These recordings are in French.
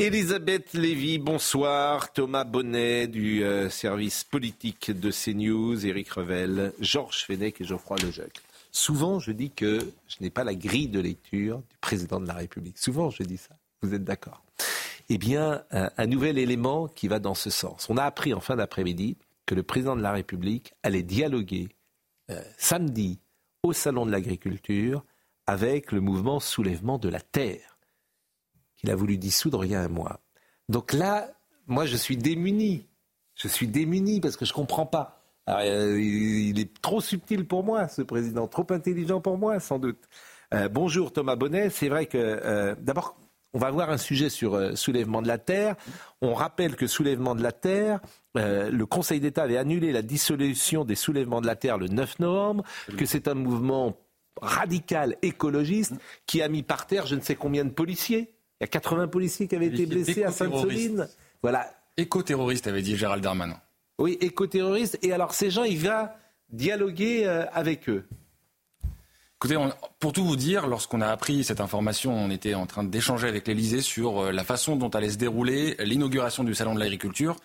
Elisabeth Lévy, bonsoir. Thomas Bonnet du euh, service politique de CNews, Éric Revel, Georges Fenech et Geoffroy Lejeune. Souvent, je dis que je n'ai pas la grille de lecture du président de la République. Souvent, je dis ça. Vous êtes d'accord? Eh bien, un, nouvel élément qui va dans ce sens. On a appris en fin d'après-midi que le président de la République allait dialoguer euh, samedi au Salon de l'Agriculture avec le mouvement Soulèvement de la Terre, qu'il a voulu dissoudre il y a un mois. Donc là, moi, je suis démuni. Je suis démuni parce que je ne comprends pas. Alors, euh, il est trop subtil pour moi, ce président, trop intelligent pour moi, sans doute. Euh, bonjour Thomas Bonnet. C'est vrai que, euh, d'abord, on va voir un sujet sur soulèvement de la terre. On rappelle que soulèvement de la terre, le Conseil d'État avait annulé la dissolution des soulèvements de la terre le 9 novembre, que c'est un mouvement radical écologiste qui a mis par terre je ne sais combien de policiers. Il y a 80 policiers qui avaient été blessés à Sainte-Soline. Voilà. Éco-terroriste, avait dit Gérald Darmanin. Oui, éco-terroristes. Et alors, ces gens, il va dialoguer euh, avec eux. Écoutez, on- pour tout vous dire, lorsqu'on a appris cette information, on était en train d'échanger avec l'Elysée sur euh, la façon dont allait se dérouler l'inauguration du Salon de l'Agriculture.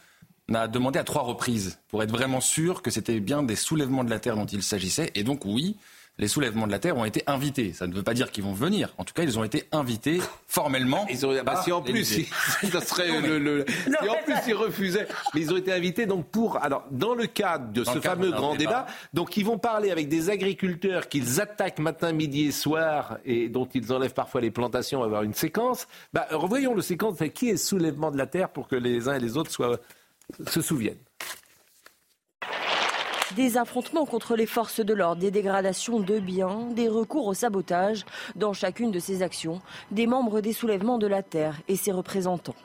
On a demandé à trois reprises pour être vraiment sûr que c'était bien des soulèvements de la terre dont il s'agissait. Et donc, oui, les soulèvements de la terre ont été invités. Ça ne veut pas dire qu'ils vont venir. En tout cas, ils ont été invités formellement. Ils ont, bah, si en plus, si- ça serait le, le- si en plus ils refusaient, mais ils ont été invités donc pour, alors dans le cadre de Dans ce cadre fameux grand débat. débat. donc ils vont parler avec des agriculteurs qu'ils attaquent matin, midi et soir et dont ils enlèvent parfois les plantations, on va avoir une séquence. Bah, revoyons le séquence, qui est soulèvement de la terre pour que les uns et les autres soient, se souviennent. Des affrontements contre les forces de l'ordre, des dégradations de biens, des recours au sabotage. Dans chacune de ces actions, des membres des soulèvements de la Terre et ses représentants.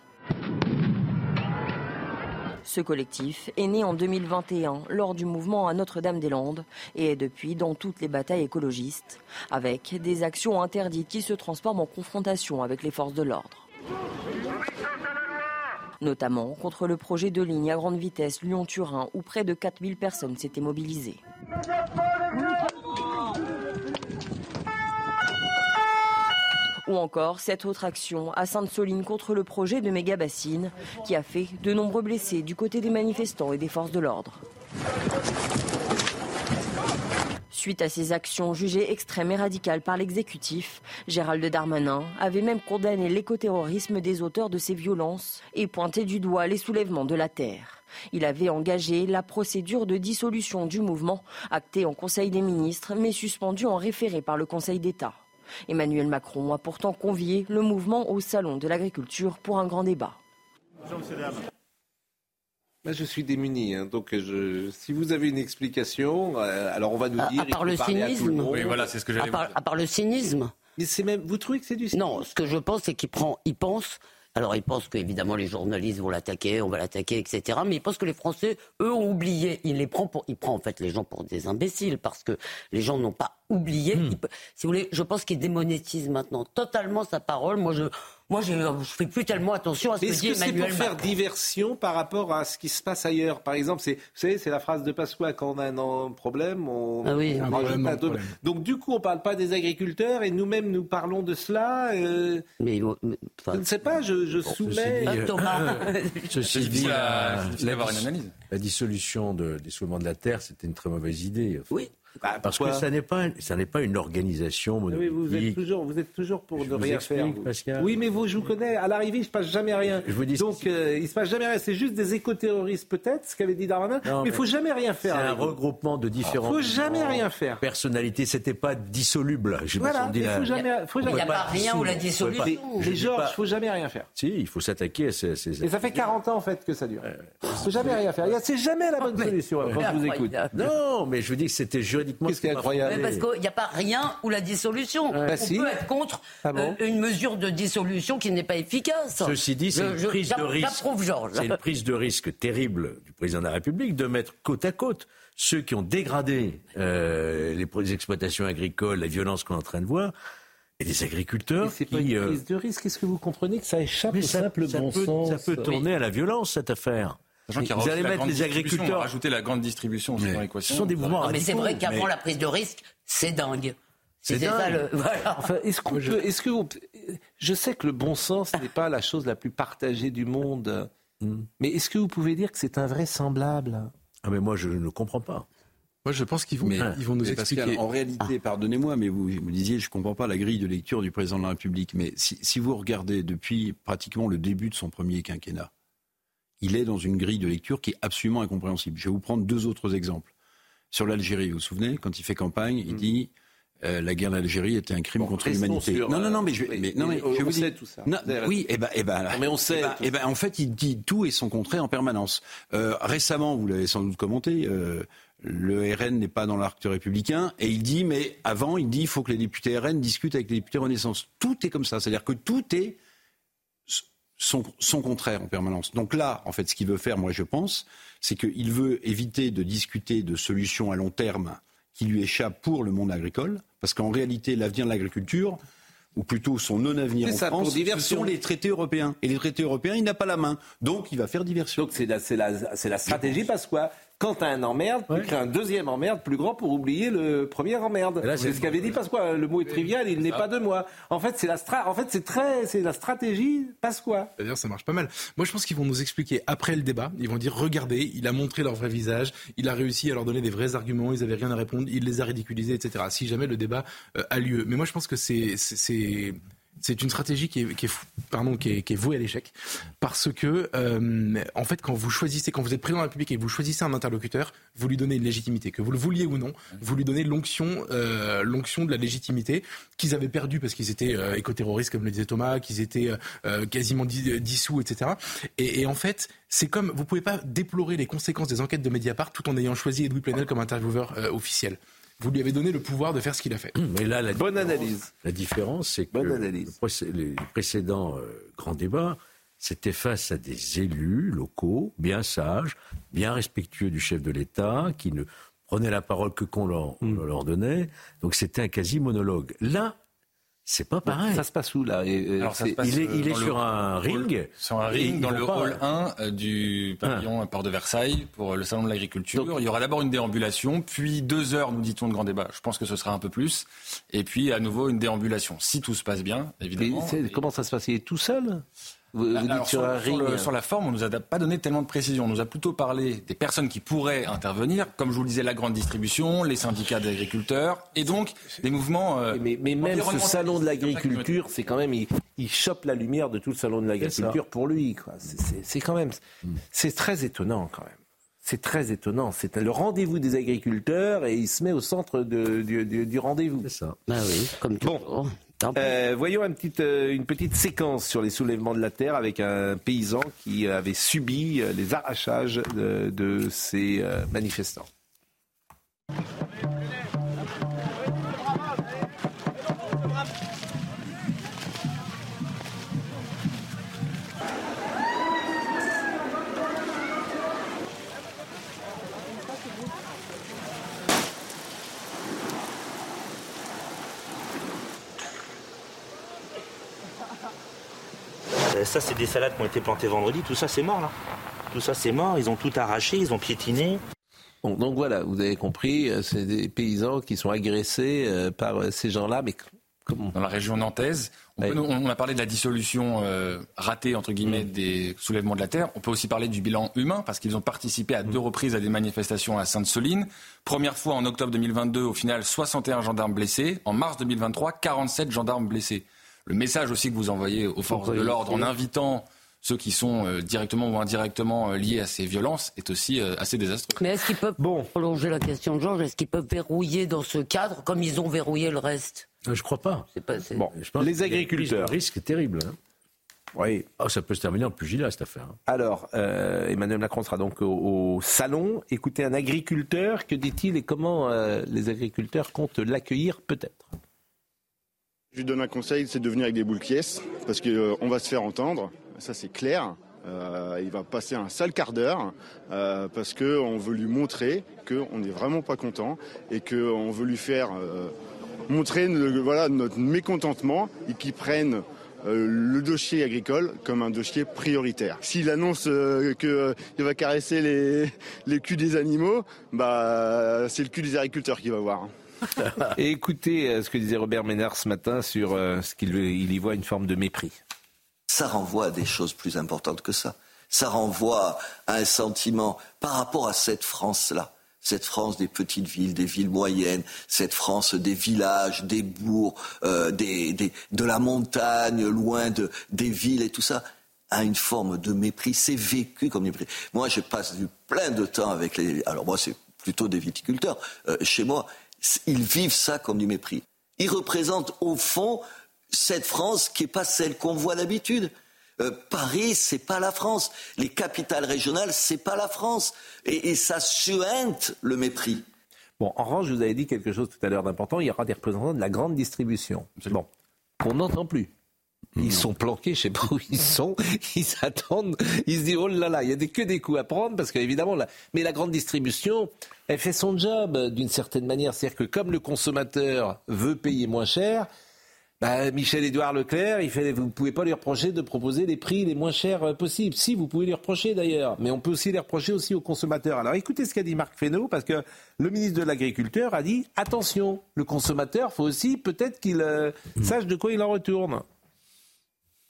Ce collectif est né en 2021 lors du mouvement à Notre-Dame-des-Landes et est depuis dans toutes les batailles écologistes, avec des actions interdites qui se transforment en confrontation avec les forces de l'ordre notamment contre le projet de ligne à grande vitesse Lyon-Turin où près de 4000 personnes s'étaient mobilisées. Ou encore cette autre action à Sainte-Soline contre le projet de méga-bassine qui a fait de nombreux blessés du côté des manifestants et des forces de l'ordre. Suite à ces actions jugées extrêmes et radicales par l'exécutif, Gérald Darmanin avait même condamné l'écoterrorisme des auteurs de ces violences et pointé du doigt les soulèvements de la terre. Il avait engagé la procédure de dissolution du mouvement, actée en Conseil des ministres, mais suspendue en référé par le Conseil d'État. Emmanuel Macron a pourtant convié le mouvement au Salon de l'agriculture pour un grand débat. Moi, je suis démuni, hein, donc je, si vous avez une explication, euh, alors on va nous À- dire. à part le à cynisme. Oui, voilà, c'est ce que À j'allais vous part, dire. à part le cynisme. Mais c'est même, vous trouvez que c'est du cynisme? Non, ce que je pense, c'est qu'il prend, il pense. Alors, il pense qu'évidemment les journalistes vont l'attaquer, on va l'attaquer, etc. Mais il pense que les Français, eux, ont oublié. Il les prend pour, il prend en fait les gens pour des imbéciles parce que les gens n'ont pas oublié. Il peut- si vous voulez, je pense qu'il démonétise maintenant totalement sa parole. Moi, je, moi, je, je fais plus tellement attention à ce Mais que Est-ce dit que c'est pour Emmanuel faire Macron. diversion par rapport à ce qui se passe ailleurs Par exemple, c'est, vous savez, c'est la phrase de Pasqua quand on a un problème, on, Ah oui. on Un rajoute un problème. Donc du coup, on parle pas des agriculteurs et nous-mêmes nous parlons de cela. euh, Mais, mais, enfin, je ne sais pas, je, je soumets. dit, euh, Thomas. Ceci dit, la, c'est difficile la une dis- analyse. la dissolution de- des soulèvements de la terre, c'était une très mauvaise idée. oui. Bah, Parce que ça n'est pas, ça n'est pas une organisation Oui, vous êtes toujours, vous êtes toujours pour Je ne vous rien explique, faire. Pascal. Oui, mais vous, je vous connais. À l'arrivée, il se passe jamais rien. Je vous dis- Donc, euh, il se passe jamais rien. C'est juste des écoterroristes, peut-être, ce qu'avait dit Darmanin. Non, mais il faut jamais rien C'est faire. un avec vous. regroupement de différents. Faut jamais rien faire. Personnalités, c'était pas dissoluble. Je Voilà, il faut jamais, faut Il n'y jamais. a pas rien où la dissoudre. dissolution. Mais, Georges, pas- faut jamais rien faire. Si, il faut s'attaquer à ces. ces- Et ça fait 40 ans en fait que ça dure. Faut jamais rien faire. Il y a- C'est jamais la bonne solution hein, quand je vous écoute. Non, mais je vous dis que c'était juridiquement. Qu'est-ce qui est incroyable Mais parce qu'il n'y a pas rien ou la dissolution. Bah On si. peut être contre Ah bon euh, une mesure de dissolution qui n'est pas efficace. Ceci dit, c'est une je- prise de risque. C'est une prise de risque terrible du président de la République de mettre côte à côte ceux qui ont dégradé euh, les, exploitations agricoles, la violence qu'on est en train de voir, et Mais agriculteurs c'est pas une euh, prise de risque. Est-ce que vous comprenez que ça échappe au simple ça bon peut, sens ça peut tourner à la violence, cette affaire. Vous allez mettre les agriculteurs- Rajouter la grande distribution Mais dans l'équation. ce sont des mouvements Non, mais c'est vrai qu'avant mais- la prise de risque, c'est dingue. C'est dingue. le. Voilà. Enfin, est-ce qu'on peut, est-ce que vous- je sais que le bon sens n'est pas la chose la plus partagée du monde, Hmm. mais est-ce que vous pouvez dire que c'est invraisemblable? Ah, mais moi, je ne comprends pas. Moi, je pense qu'ils vont, Mais, ils vont nous expliquer. Pascal, en réalité, pardonnez-moi, mais vous me disiez, je ne comprends pas la grille de lecture du président de la République. Mais si, si vous regardez depuis pratiquement le début de son premier quinquennat, il est dans une grille de lecture qui est absolument incompréhensible. Je vais vous prendre deux autres exemples. Sur l'Algérie, vous vous souvenez, quand il fait campagne, il dit euh, la guerre d'Algérie était un crime Bon, contre l'humanité. Non, non, non, mais je, euh, mais, non, mais on je vous sait dis tout ça. Non, oui, et ben, et ben, mais on sait eh ben, eh ben, en fait, il dit tout et son contraire en permanence. Euh, récemment, vous l'avez sans doute commenté. euh, le RN n'est pas dans l'arc républicain et il dit mais avant il dit il faut que les députés RN discutent avec les députés Renaissance. Tout est comme ça, c'est-à-dire que tout est son, son contraire en permanence. Donc là, en fait, ce qu'il veut faire, moi je pense, c'est qu'il veut éviter de discuter de solutions à long terme qui lui échappent pour le monde agricole, parce qu'en réalité, l'avenir de l'agriculture, ou plutôt son non-avenir en ça, pour France, ce sont les traités européens. Et les traités européens, il n'a pas la main. Donc il va faire diversion. Donc c'est la, la stratégie parce quoi quand tu as un emmerde, tu crées un deuxième emmerde plus grand pour oublier le premier emmerde. C'est ce qu'avait dit Pasqua. Le mot est trivial, il n'est pas de moi. En fait, c'est la stra... En fait, c'est très, c'est la stratégie Pasqua. C'est-à-dire, ça marche pas mal. Moi, je pense qu'ils vont nous expliquer après le débat. Ils vont dire regardez, il a montré leur vrai visage, il a réussi à leur donner des vrais arguments, ils avaient rien à répondre, il les a ridiculisés, etc. Si jamais le débat euh, a lieu. Mais moi, je pense que c'est c'est- une stratégie qui est, pardon qui est, vouée à l'échec. Parce que euh, en fait quand vous choisissez quand vous êtes président de la République et que vous choisissez un interlocuteur vous lui donnez une légitimité. Que vous le vouliez ou non vous lui donnez l'onction euh, l'onction de la légitimité qu'ils avaient perdu parce qu'ils étaient euh, écoterroristes comme le disait Thomas qu'ils étaient euh, quasiment dis- dissous etc et, en fait c'est comme vous pouvez pas déplorer les conséquences des enquêtes de Mediapart tout en ayant choisi Edoui Plenel comme intervieweur officiel vous lui avez donné le pouvoir de faire ce qu'il a fait Mais là, la Bonne différence- analyse. La différence, c'est que Bonne analyse. le procé- les précédents euh, grands débats, c'était face à des élus locaux, bien sages, bien respectueux du chef de l'État, qui ne prenaient la parole que qu'on leur, on leur donnait. Donc c'était un quasi-monologue. Là, c'est pas pareil. Ça se passe où là? Et, euh, Alors, ça c'est- se passe, il est, euh, il est dans le sur un ring. Sur un ring, dans le pas- hall 1 euh, du pavillon Port de Versailles pour le salon de l'agriculture. Donc- Il y aura d'abord une déambulation, puis deux heures, nous dit-on, de grand débat. Je pense que ce sera un peu plus. Et puis à nouveau une déambulation. Si tout se passe bien, évidemment. Et- comment ça se passe? Il est tout seul? Vous, vous dites Alors, sur, un sur ring. le- sur la forme, on nous a pas donné tellement de précision. On nous a plutôt parlé des personnes qui pourraient intervenir, comme je vous le disais, la grande distribution, les syndicats d'agriculteurs, et donc des mouvements. euh, Mais, mais même ce salon de l'agriculture, c'est quand même, il, il chope la lumière de tout le salon de l'agriculture pour lui. C'est- quand même, c'est très étonnant quand même. C'est très étonnant. C'est le rendez-vous des agriculteurs et il se met au centre de- du, du- du rendez-vous. C'est ça. Bah oui, comme Bon. Euh, voyons une petite, euh, une petite séquence sur les soulèvements de la terre avec un paysan qui avait subi euh, les arrachages de, de ces euh, manifestants. Ça, c'est des salades qui ont été plantées vendredi. Tout ça, c'est mort, là. Tout ça, c'est mort. Ils ont tout arraché, ils ont piétiné. Bon, donc voilà, vous avez compris, euh, c'est des paysans qui sont agressés euh, par euh, ces gens-là, mais comment dans la région nantaise. On, Ouais. peut- on a parlé de la dissolution euh, ratée entre guillemets des soulèvements de la terre. On peut aussi parler du bilan humain parce qu'ils ont participé à deux reprises à des manifestations à Sainte-Soline. Première fois en octobre 2022, au final 61 gendarmes blessés. En mars 2023, 47 gendarmes blessés. Le message aussi que vous envoyez aux forces de l'ordre en invitant ceux qui sont euh, directement ou indirectement euh, liés à ces violences est aussi euh, assez désastreux. Mais est-ce qu'ils peuvent Bon. prolonger la question de Georges? Est-ce qu'ils peuvent verrouiller dans ce cadre comme ils ont verrouillé le reste? Euh, Je crois pas. C'est pas. c'est- Bon, Je pense les agriculteurs. risque terrible. hein. Oui. Ah, ça peut se terminer en pugilat, cette affaire. hein. Alors, euh, Emmanuel Macron sera donc au, au salon. Écoutez un agriculteur, que dit-il et comment euh, les agriculteurs comptent l'accueillir peut-être? Je lui donne un conseil, c'est de venir avec des boules pièces, parce qu'on va se faire entendre, ça c'est clair. Euh, il va passer un sale quart d'heure euh, parce qu'on veut lui montrer qu'on n'est vraiment pas content et qu'on veut lui faire euh, montrer voilà, notre mécontentement et qu'il prenne euh, le dossier agricole comme un dossier prioritaire. S'il annonce euh, qu'il va caresser les, les culs des animaux, bah, c'est le cul des agriculteurs qu'il va voir. Et écoutez euh, ce que disait Robert Ménard ce matin sur euh, ce qu'il il y voit une forme de mépris. ça renvoie à des choses plus importantes que ça. Ça renvoie à un sentiment par rapport à cette France-là. Cette France des petites villes, des villes moyennes, cette France des villages, des bourgs, euh, de la montagne, loin de, des villes et tout ça, a une forme de mépris. C'est vécu comme mépris. Moi, je passe plein de temps avec les. Alors moi, c'est plutôt des viticulteurs. Chez moi, ils vivent ça comme du mépris. Ils représentent au fond cette France qui n'est pas celle qu'on voit d'habitude. Euh, Paris, c'est pas la France. Les capitales régionales, c'est pas la France. Et, et ça suinte le mépris. Bon, en revanche, je vous avais dit quelque chose tout à l'heure d'important. Il y aura des représentants de la grande distribution. Bon, qu'on n'entend plus. Ils sont planqués, je sais pas où ils sont. Ils attendent. Ils se disent oh là là, il y a des, que des coups à prendre parce qu'évidemment, la... mais la grande distribution, elle fait son job euh, d'une certaine manière. C'est-à-dire que comme le consommateur veut payer moins cher, bah, Michel-Édouard Leclerc, il fait, vous ne pouvez pas lui reprocher de proposer les prix les moins chers euh, possibles. Si, vous pouvez lui reprocher d'ailleurs, mais on peut aussi les reprocher aussi aux consommateurs. Alors écoutez ce qu'a dit Marc Fesneau, parce que le ministre de l'Agriculture a dit attention, le consommateur, faut aussi peut-être qu'il euh, sache de quoi il en retourne.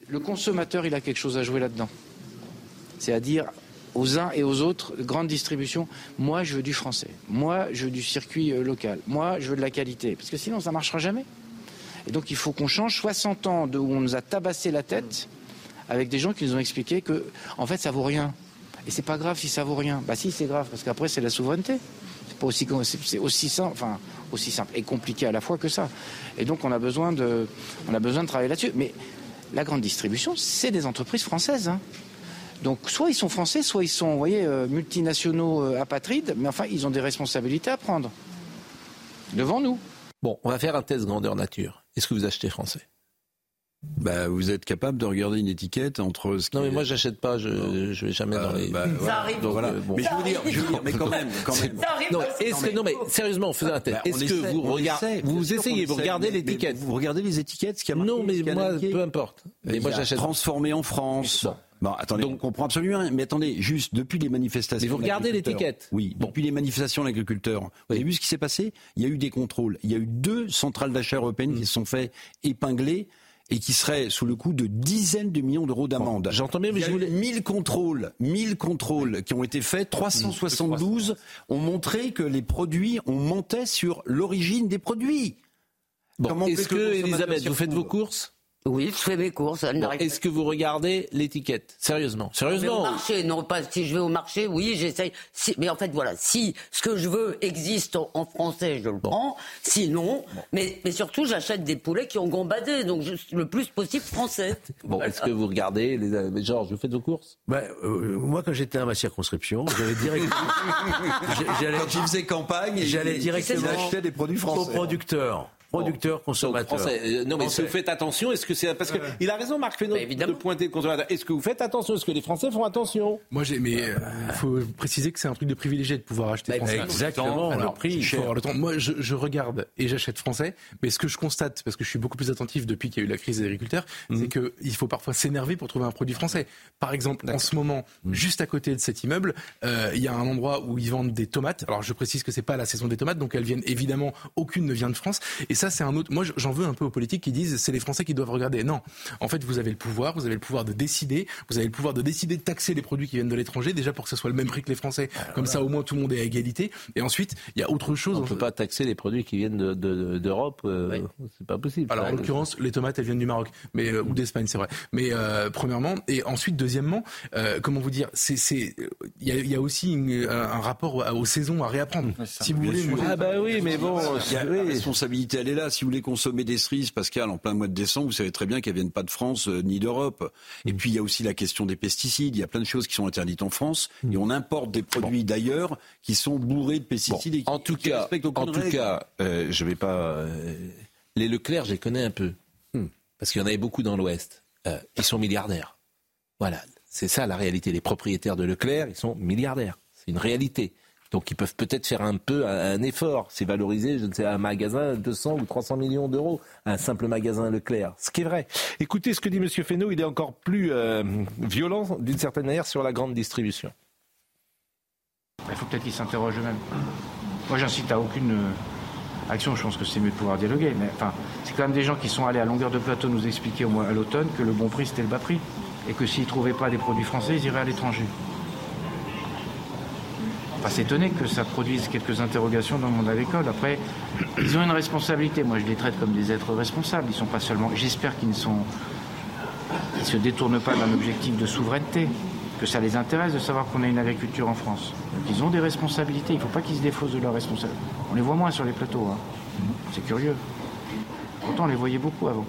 Le consommateur, il a quelque chose à jouer là-dedans. C'est à dire aux uns et aux autres, grande distribution, moi je veux du français, moi je veux du circuit euh, local, moi je veux de la qualité, parce que sinon ça ne marchera jamais. Et donc il faut qu'on change 60 ans de où on nous a tabassé la tête avec des gens qui nous ont expliqué que en fait ça vaut rien. Et c'est pas grave si ça vaut rien. Bah si c'est grave, parce qu'après c'est la souveraineté. C'est pas aussi simple, aussi simple et compliqué à la fois que ça. Et donc on a besoin de, on a besoin de travailler là-dessus. Mais la grande distribution, c'est des entreprises françaises. hein. Donc soit ils sont français, soit ils sont, vous voyez, euh, multinationaux euh, apatrides, mais enfin ils ont des responsabilités à prendre devant nous. Bon, on va faire un test grandeur nature. Est-ce que vous achetez français? Bah, vous êtes capable de regarder une étiquette entre ce qui Non, mais est- moi j'achète pas, je, je vais jamais dans les. bah, voilà. arrive. Donc, Voilà. euh, bon. Mais je veux dire, je veux dire, mais quand même, quand même. Ça arrive Non, est-ce que, non mais sérieusement, faisons un test. Bah, on Est-ce que essaie, vous regardez, vous essayez, vous regardez l'étiquette Vous regardez les étiquettes, ce qu'il y a marqué, Non, mais moi, peu importe. Mais moi j'achète. transformé en France. Bon. Attendez, Donc- on comprend absolument rien. Mais attendez, juste depuis les manifestations. Mais vous regardez l'étiquette. Oui, Bon. depuis les manifestations d'agriculteurs. Vous avez vu ce qui s'est passé? Il y a eu des contrôles. Il y a eu deux centrales d'achat européennes qui se sont fait épingler et qui seraient sous le coup de dizaines de millions d'euros d'amende. J'entends bien, mais Il y a je voulais. 1000 contrôles, 1000 contrôles qui ont été faits, 372 ont montré que les produits, on mentait sur l'origine des produits. Bon, Comment est-ce que Elisabeth, vous faites vos courses? Oui, je fais mes courses. elle Bon, Est-ce que vous regardez l'étiquette? Sérieusement Je vais au Sérieusement marché, non pas si je vais au marché, oui, j'essaye. Si, mais en fait, voilà, si ce que je veux existe en, en français, je le prends. Sinon, mais, mais surtout, j'achète des poulets qui ont gambadé, donc je, le plus possible français. Bon, est-ce que vous regardez les... Georges, vous faites vos courses? Ben, euh, moi, quand j'étais à ma circonscription, j'allais directement. j'allais, Quand ils faisaient campagne, j'allais ils directement achetaient des produits aux français. producteurs. Producteurs, consommateurs. Français. Euh, Non, mais est-ce que Français. vous faites attention Est-ce que c'est parce que il a raison, Marc Fesneau, Bah, de pointer le consommateur. Est-ce que vous faites attention Est-ce que les Français font attention? Moi, j'ai, mais il faut préciser que c'est un truc de privilégié de pouvoir acheter Bah, français. Exactement, Alors, le prix. il faut avoir le temps. Moi, je, je regarde et j'achète français, mais ce que je constate, parce que je suis beaucoup plus attentif depuis qu'il y a eu la crise des agriculteurs, c'est que il faut parfois s'énerver pour trouver un produit français. Par exemple, en ce moment, juste à côté de cet immeuble, euh, il y a un endroit où ils vendent des tomates. Alors, je précise que c'est pas la saison des tomates, donc elles viennent évidemment, aucune ne vient de France. Et ça, c'est un autre. Moi, j'en veux un peu aux politiques qui disent c'est les Français qui doivent regarder. Non, en fait, vous avez le pouvoir, vous avez le pouvoir de décider, vous avez le pouvoir de décider de taxer les produits qui viennent de l'étranger, déjà pour que ce soit le même prix que les Français. Comme ça, au moins, tout le monde est à égalité. Et ensuite, il y a autre chose. On ne peut pas taxer les produits qui viennent de- de- d'Europe. euh, C'est pas possible. Alors en l'occurrence, les tomates elles viennent du Maroc, mais euh, ou d'Espagne, c'est vrai. Mais euh, premièrement, et ensuite deuxièmement, euh, comment vous dire, c'est c'est il y a, il y a aussi une- un, rapport à- aux saisons à réapprendre. Si vous voulez, Ah bah oui, mais bon, Il y a oui. la responsabilité est là. Si vous voulez consommer des cerises, Pascal, en plein mois de décembre, vous savez très bien qu'elles viennent pas de France euh, ni d'Europe. Et puis il y a aussi la question des pesticides. Il y a plein de choses qui sont interdites en France et on importe des produits d'ailleurs qui sont bourrés de pesticides. et qui, En tout qui cas, en tout règle. cas, euh, je vais pas. euh, les Leclerc, je les connais un peu, Hmm. parce qu'il y en avait beaucoup dans l'Ouest. Euh, ils sont milliardaires. Voilà, c'est ça la réalité. Les propriétaires de Leclerc, ils sont milliardaires. C'est une réalité. Donc ils peuvent peut-être faire un peu un, effort. C'est valoriser, je ne sais, un magasin 200 ou 300 millions d'euros, un simple magasin Leclerc. Ce qui est vrai. Écoutez ce que dit M. Fesneau, il est encore plus euh, violent d'une certaine manière sur la grande distribution. Il faut peut-être qu'ils s'interrogent eux-mêmes. Moi, j'incite à aucune euh, action. Je pense que c'est mieux de pouvoir dialoguer. Mais enfin, c'est quand même des gens qui sont allés à longueur de plateau nous expliquer au mois à l'automne que le bon prix c'était le bas prix et que s'ils trouvaient pas des produits français, ils iraient à l'étranger. Pas s'étonner que ça produise quelques interrogations dans le monde agricole. Après, ils ont une responsabilité. Moi, je les traite comme des êtres responsables. Ils sont pas seulement. J'espère qu'ils ne sont. Ils se détournent pas d'un objectif de souveraineté. Que ça les intéresse de savoir qu'on a une agriculture en France. Donc, ils ont des responsabilités. Il ne faut pas qu'ils se défaussent de leurs responsabilités. On les voit moins sur les plateaux. hein. C'est curieux. Pourtant, on les voyait beaucoup avant.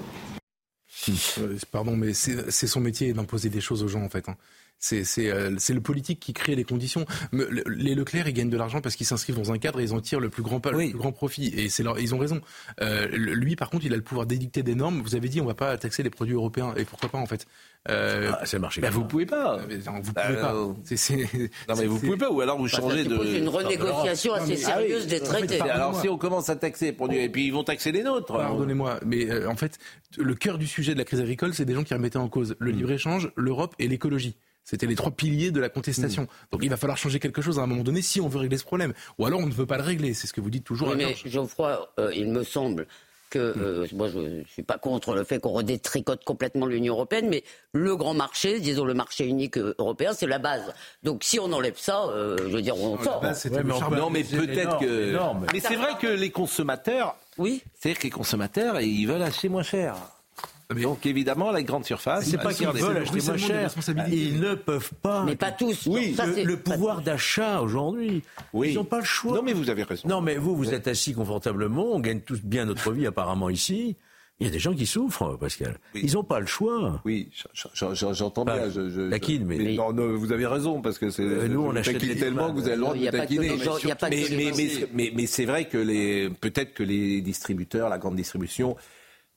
Pardon, mais c'est son métier d'imposer des choses aux gens, en fait. hein. C'est euh, le politique qui crée les conditions. Les Leclerc, ils gagnent de l'argent parce qu'ils s'inscrivent dans un cadre et ils en tirent le plus grand, le plus grand profit. Et c'est leur- ils ont raison. Euh, lui, par contre, il a le pouvoir d'édicter des normes. Vous avez dit, on va pas taxer les produits européens. Et pourquoi pas, en fait? Euh, Ah, c'est le marché. Ben, vous pouvez pas. non, vous Bah, pouvez pas. euh, Non mais vous pouvez pas, ou alors vous Bah, ça changez de. suppose une renégociation assez sérieuse des traités. Alors si on commence à taxer les produits, et puis ils vont taxer les nôtres. Pardonnez-moi, mais euh, en fait, le cœur du sujet de la crise agricole, c'est des gens qui remettaient en cause le libre-échange, l'Europe et l'écologie. C'était les trois piliers de la contestation. Donc il va falloir changer quelque chose à un moment donné si on veut régler ce problème. Ou alors on ne veut pas le régler, c'est ce que vous dites toujours. Oui, mais. Geoffroy, euh, il me semble que, euh, moi je ne suis pas contre le fait qu'on redétricote complètement l'Union européenne, mais le grand marché, disons le marché unique euh, européen, c'est la base. Donc si on enlève ça, euh, je veux dire, on sort. base, Ouais, mais on charbon. peut- Non mais C'est peut-être énorme, que. énorme. Mais c'est vrai que les consommateurs, Oui. c'est-à-dire que les consommateurs, ils veulent acheter moins cher. Mais- Donc évidemment, la grande surface. C'est pas qu'ils veulent acheter moins cher. responsabilités. Ils ne peuvent pas. Mais pas tous. Oui, Non, ça, le, c'est le pouvoir d'achat aujourd'hui. Oui. Ils n'ont pas le choix. Non mais vous avez raison. Non, mais vous, vous êtes assis confortablement, on gagne tous bien notre vie apparemment ici. Il y a des gens qui souffrent, Pascal. Oui. Ils n'ont pas le choix. Oui, j'entends bien. Je, je- taquine, mais- non, non, vous avez raison parce que c'est. Euh, nous, on achète des tellement que vous avez le droit de taquiner. les mais, les mais, mais- mais c'est vrai que les peut-être que les distributeurs, la grande distribution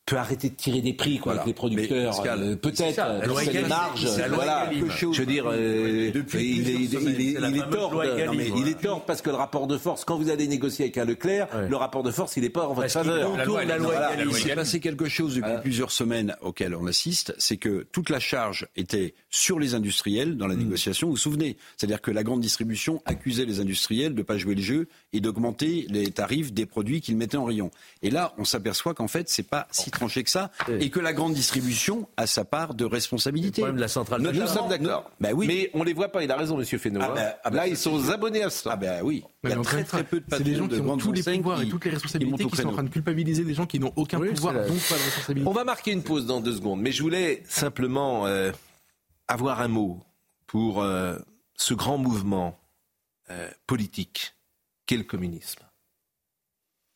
peut arrêter de tirer des prix quoi, Voilà. avec les producteurs. Mais, euh, peut-être loi c'est les marges. c'est la loi voilà. Je veux dire, euh, Depuis il est, plusieurs il semaines, il est- il tort. loi de- Egalim, non, mais voilà. il est tort parce que le rapport de force, quand vous allez négocier avec un Leclerc, Ouais. le rapport de force, il n'est pas en votre Parce faveur. contourne la loi Voilà. Egalim. Il s'est passé quelque chose depuis plusieurs semaines auquel on assiste, c'est que toute la charge était sur les industriels dans la négociation. Vous vous souvenez C'est-à-dire que la grande distribution accusait les industriels de ne pas jouer le jeu et d'augmenter les tarifs des produits qu'ils mettaient en rayon. Et là, on s'aperçoit qu'en fait, c'est pas si tranché que ça et que la grande distribution a sa part de Le responsabilité. problème de la centrale Nous, sommes d'accord. Bah oui. Mais on les voit pas. Il a raison, Monsieur Fesneau. Ah hein. bah, ah bah, Là, ils sont abonnés à ça. Ah ben oui, il y a très très peu de C'est des gens patrons qui de ont tous les pouvoirs et toutes les responsabilités qui sont en train de culpabiliser des gens qui n'ont aucun Oui, pouvoir, donc pas de responsabilité. On va marquer une pause dans deux secondes, mais je voulais simplement euh, avoir un mot pour euh, ce grand mouvement euh, politique qu'est le communisme.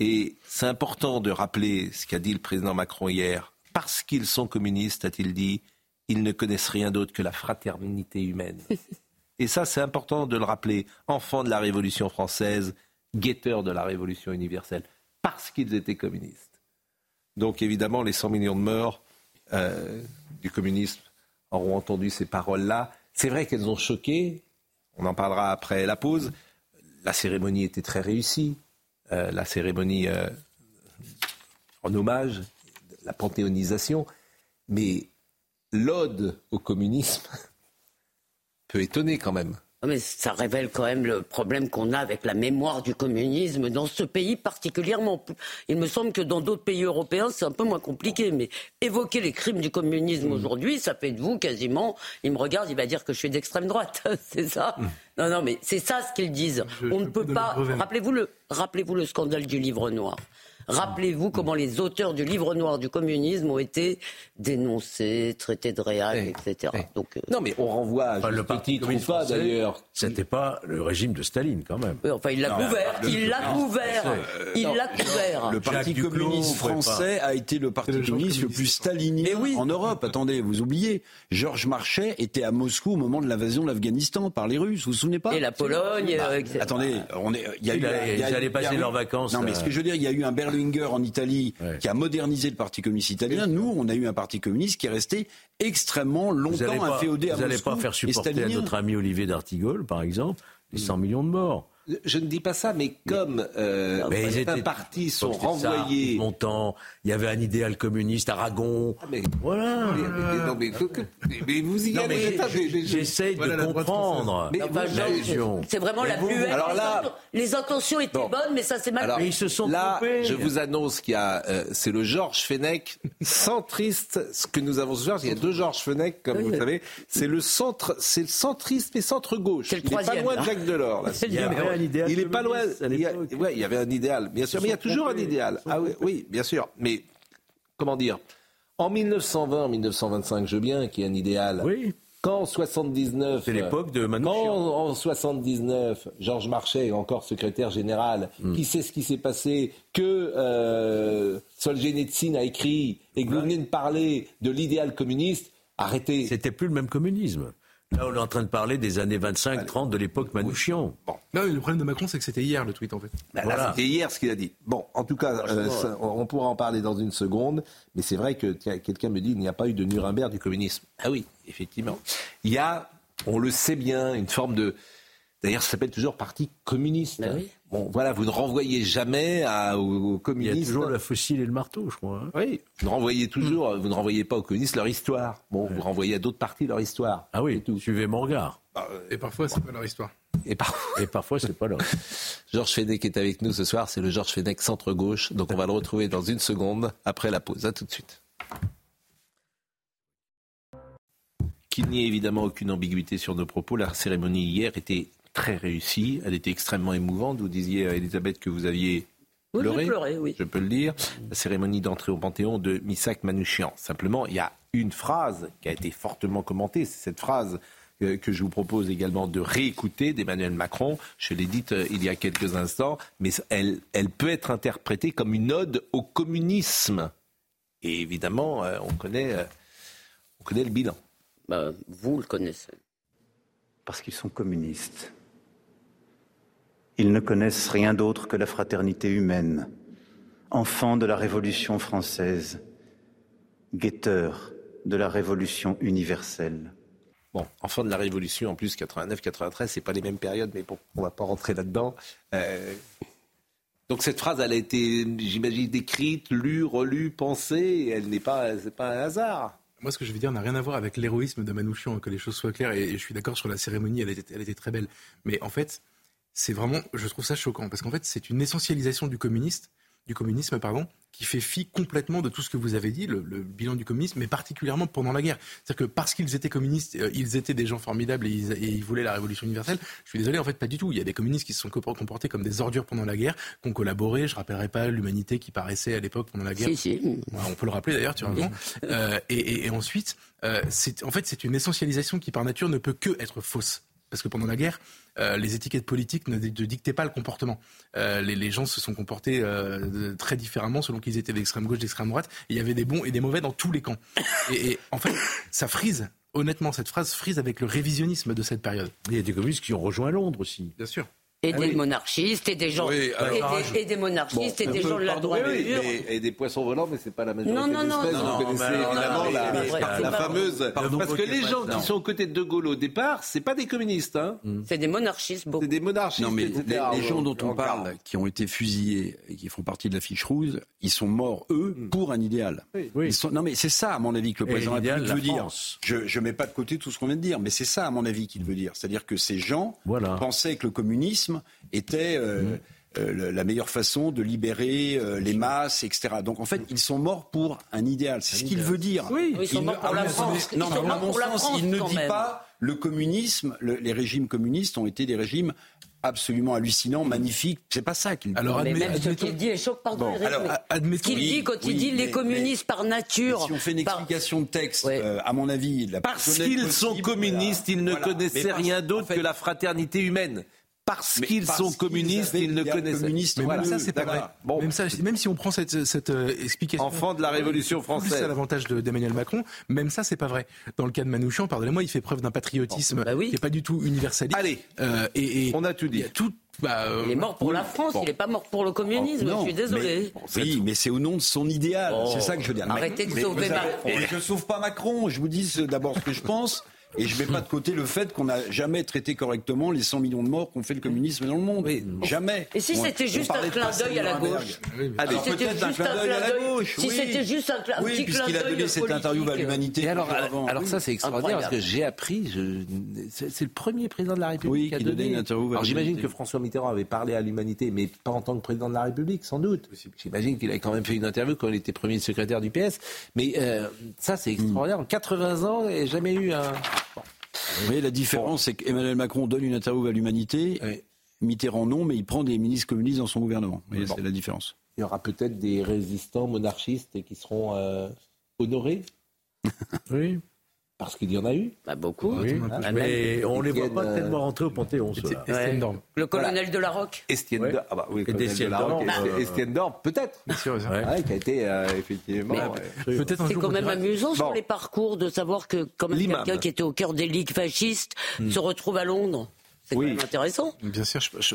Et c'est important de rappeler ce qu'a dit le président Macron hier. Parce qu'ils sont communistes, a-t-il dit, ils ne connaissent rien d'autre que la fraternité humaine. Et ça, c'est important de le rappeler. Enfants de la Révolution française, guetteurs de la Révolution universelle, parce qu'ils étaient communistes. Donc évidemment, les 100 millions de morts euh, du communisme auront entendu ces paroles-là. C'est vrai qu'elles ont choqué. On en parlera après la pause. La cérémonie était très réussie. Euh, la cérémonie euh, en hommage, la panthéonisation. Mais l'ode au communisme peut étonner quand même. Mais ça révèle quand même le problème qu'on a avec la mémoire du communisme dans ce pays particulièrement. Il me semble que dans d'autres pays européens, c'est un peu moins compliqué. Mais évoquer les crimes du communisme aujourd'hui, ça fait de vous quasiment. Il me regarde, il va dire que je suis d'extrême droite. c'est ça? Non, non, mais c'est ça ce qu'ils disent. Je- On je ne peut pas. Rappelez-vous le, rappelez-vous le scandale du livre noir. Rappelez-vous comment les auteurs du livre noir du communisme ont été dénoncés, traités de réac, etc. Donc, euh, Non, mais on renvoie à Enfin, le Parti communiste pas d'ailleurs. C'était pas le régime de Staline, quand même. oui, enfin, il l'a couvert, il l'a couvert, il l'a couvert. Le Parti Duclos, communiste français a été le parti le communiste le plus stalinien en Europe. Attendez, vous oubliez. Georges Marchais était à Moscou au moment de l'invasion de l'Afghanistan par les Russes. Vous vous souvenez pas? Et la Pologne, Bah, euh, etc. Attendez, on est, il y a Il eu, allait- il y a ils allaient passer il y a eu- leurs vacances, Non, mais euh, ce que je veux dire, il y a eu un Berlinguer en Italie Ouais. qui a modernisé le Parti communiste italien. Nous, on a eu un Parti communiste qui est resté extrêmement longtemps n'allez inféodé à vous allez Moscou pas faire supporter à notre ami Olivier d'Artigol, par exemple, les 100 millions de morts. Je ne dis pas ça, mais comme euh, Mais ils certains étaient- partis sont C'était ça, renvoyés. Montant, il y avait un idéal communiste, Aragon. Ah, mais- Voilà. mais- mais- non, mais, mais- mais vous y allez. mais mais- mais- Voilà de comprendre. Mais c'est vraiment la vous- plus alors là- les intentions étaient Bon. bonnes, mais ça s'est mal Alors, Mais ils se sont là, trompés. je vous annonce qu'il y a, euh, c'est le Georges Fenech centriste. Ce que nous avons ce soir, il y a deux Georges Fenech, comme Oui, vous le savez. C'est le centre, c'est le centriste mais centre gauche. C'est le il est pas troisième, loin de là. Jacques Delors. Là. Il y avait un idéal Il est pas loin. Il y, a, l'époque. ouais, il y avait un idéal, bien sûr. Mais il y a toujours un idéal. Ah oui, oui, bien sûr. Mais comment dire? En 1920, 1925, je veux bien qu'il y ait un idéal. Oui. Quand en 79, C'est l'époque de quand Manouchian. en 79, Georges Marchais encore secrétaire général, Hmm. qui sait ce qui s'est passé, que euh, Solzhenitsyn a écrit et que vous venez de parler de l'idéal communiste, arrêtez. C'était plus le même communisme. Là, on est en train de parler des années 25-30 de l'époque Manouchian. Non, mais le problème de Macron, c'est que c'était hier le tweet en fait. Bah, Voilà. C'était hier ce qu'il a dit. Bon, en tout cas, euh, ça, on pourra en parler dans une seconde, mais c'est vrai que quelqu'un me dit il n'y a pas eu de Nuremberg du communisme. Ah oui, effectivement. Il y a, on le sait bien, une forme de. D'ailleurs, ça s'appelle toujours Parti communiste. Ben oui. Bon, voilà, vous ne renvoyez jamais à, aux, aux Il y a communistes. toujours la fossile et le marteau, je crois. hein. Oui, vous ne renvoyez toujours, vous ne renvoyez pas aux communistes leur histoire. Bon, vous renvoyez à d'autres partis leur histoire. Ah oui, tout. suivez mon regard. Et parfois, c'est pas leur histoire. Et par... Et parfois, c'est pas là. Georges Fenech est avec nous ce soir, c'est le Georges Fenech centre-gauche, donc on va le retrouver dans une seconde après la pause. À tout de suite. Qu'il n'y ait évidemment aucune ambiguïté sur nos propos, la cérémonie hier était très réussie, elle était extrêmement émouvante. Vous disiez, Elisabeth, que vous aviez Oui, pleuré, pleuré, oui. je peux le dire, la cérémonie d'entrée au Panthéon de Missak Manouchian. Simplement, il y a une phrase qui a été fortement commentée, c'est cette phrase euh, que je vous propose également de réécouter d'Emmanuel Macron. Je l'ai dite euh, il y a quelques instants, mais elle, elle peut être interprétée comme une ode au communisme. Et évidemment, euh, on, connaît, euh, on connaît le bilan. Bah, vous le connaissez. parce qu'ils sont communistes. Ils ne connaissent rien d'autre que la fraternité humaine, enfants de la Révolution française, guetteurs de la Révolution universelle. Bon, enfant de la Révolution, en plus, 89-93, c'est pas les mêmes périodes, mais bon, on va pas rentrer là-dedans. Euh, Donc cette phrase, elle a été, j'imagine, décrite, lue, relue, pensée, et elle n'est pas, c'est pas un hasard. Moi, ce que je veux dire n'a rien à voir avec l'héroïsme de Manouchian, que les choses soient claires, et, et je suis d'accord sur la cérémonie, elle était, elle était très belle. Mais en fait, c'est vraiment, je trouve ça choquant, parce qu'en fait, c'est une essentialisation du communiste, du communisme, pardon, qui fait fi complètement de tout ce que vous avez dit, le, le bilan du communisme, mais particulièrement pendant la guerre. C'est-à-dire que parce qu'ils étaient communistes, euh, ils étaient des gens formidables et ils, et ils voulaient la révolution universelle. Je suis désolé, en fait, pas du tout. Il y a des communistes qui se sont compor- comportés comme des ordures pendant la guerre, qui ont collaboré. Je rappellerai pas l'humanité qui paraissait à l'époque pendant la guerre. Si, si. Ouais, on peut le rappeler d'ailleurs, tu as raison. Euh, et, et- et ensuite, euh, c'est en fait c'est une essentialisation qui par nature ne peut que être fausse. Parce que pendant la guerre, euh, les étiquettes politiques ne, ne dictaient pas le comportement. Euh, les, les gens se sont comportés euh, très différemment selon qu'ils étaient d'extrême gauche, d'extrême droite. Et il y avait des bons et des mauvais dans tous les camps. Et, et en fait, ça frise. Honnêtement, cette phrase frise avec le révisionnisme de cette période. Il y a des communistes qui ont rejoint Londres aussi. Bien sûr. Et Ah des oui. monarchistes, et des gens, Oui, et, alors- des, et des monarchistes, et des gens de la droite Oui, et des poissons volants, mais c'est pas la majorité Non, non, non, non, Vous non, connaissez mais alors, évidemment non, la, mais fameuse. Pardon, Parce que les gens non. qui sont aux côtés de De Gaulle au départ, c'est pas des communistes, hein. C'est des monarchistes, beaucoup. C'est des monarchistes. Non, mais les, les gens dont on parle, qui ont été fusillés et qui font partie de la fiche rouge, ils sont morts, eux, pour un idéal. Oui. Ils sont- non, mais c'est ça, à mon avis, que le président la veut dire. Je ne mets pas de côté tout ce qu'on vient de dire, mais c'est ça, à mon avis, qu'il veut dire. C'est-à-dire que ces gens pensaient que le communisme était euh, euh, le- la meilleure façon de libérer euh, les masses, etc. Donc, en fait, ils sont morts pour un idéal. C'est ce qu'il veut dire. Oui, ils sont Il morts ne- pour la France. Non, mais à mon sens, il ne dit même. pas le communisme, le- les régimes communistes ont été des régimes absolument hallucinant, magnifique. C'est pas ça qu'il dit. Alors, mais même ce qu'il dit est choc, pardon, bon, alors, ce qu'il dit quand il dit les communistes par nature. si on fait une explication de texte, euh, à mon avis, la parce qu'ils sont communistes, ils ne connaissaient rien d'autre que la fraternité humaine parce qu'ils sont communistes, ils ne connaissent pas. Mais même ça, c'est pas vrai. Bon. Même, ça, même, si on prend cette, cette euh, explication. Enfant de la Révolution française. C'est l'avantage d'Emmanuel Macron. Même ça, c'est pas vrai. Dans le cas de Manouchian, pardonnez-moi, il fait preuve d'un patriotisme bah qui n'est pas du tout universaliste. Allez, euh, et, et, on a tout dit. Tout, bah, euh, il est mort pour la France, il n'est pas mort pour le communisme, je suis désolé. Mais, oui, mais c'est au nom de son idéal, oh. c'est ça que je veux dire. Arrêtez de sauver Macron. Je ne sauve pas Macron, je vous dis d'abord ce que je pense. Et je ne mets pas de côté le fait qu'on n'a jamais traité correctement les 100 millions de morts qu'ont fait le communisme dans le monde. Jamais. Et si c'était juste un clin d'œil à la gauche Allez, peut-être un clin d'œil à la gauche. Si c'était juste un, un oui, puisqu'il a donné cette interview à l'humanité. Alors, alors ça, c'est extraordinaire parce que j'ai appris. C'est le premier président de la République qui a donné une interview. Alors j'imagine que François Mitterrand avait parlé à l'humanité, mais pas en tant que président de la République, sans doute. J'imagine qu'il a quand même fait une interview quand il était premier secrétaire du PS. Mais euh, ça, c'est extraordinaire. En 80 ans, il n'y a jamais eu un. Vous voyez, la différence, c'est qu'Emmanuel Macron donne une interview à l'humanité. Mitterrand non, mais il prend des ministres communistes dans son gouvernement. C'est la différence. Il y aura peut-être des résistants monarchistes qui seront euh, honorés? oui. Parce qu'il y en a eu. Bah, beaucoup. mais on ne les voit pas euh, tellement rentrer au Panthéon. Le colonel de la Roque. Estienne d'Or. Ah bah oui, de la Roque. Estienne d'Or, peut-être. Sûr. qui a été euh, effectivement. C'est quand même amusant sur les parcours de savoir que quand même quelqu'un qui était au cœur des ligues fascistes hmm. se retrouve à Londres. C'est oui. intéressant. Bien sûr. Je,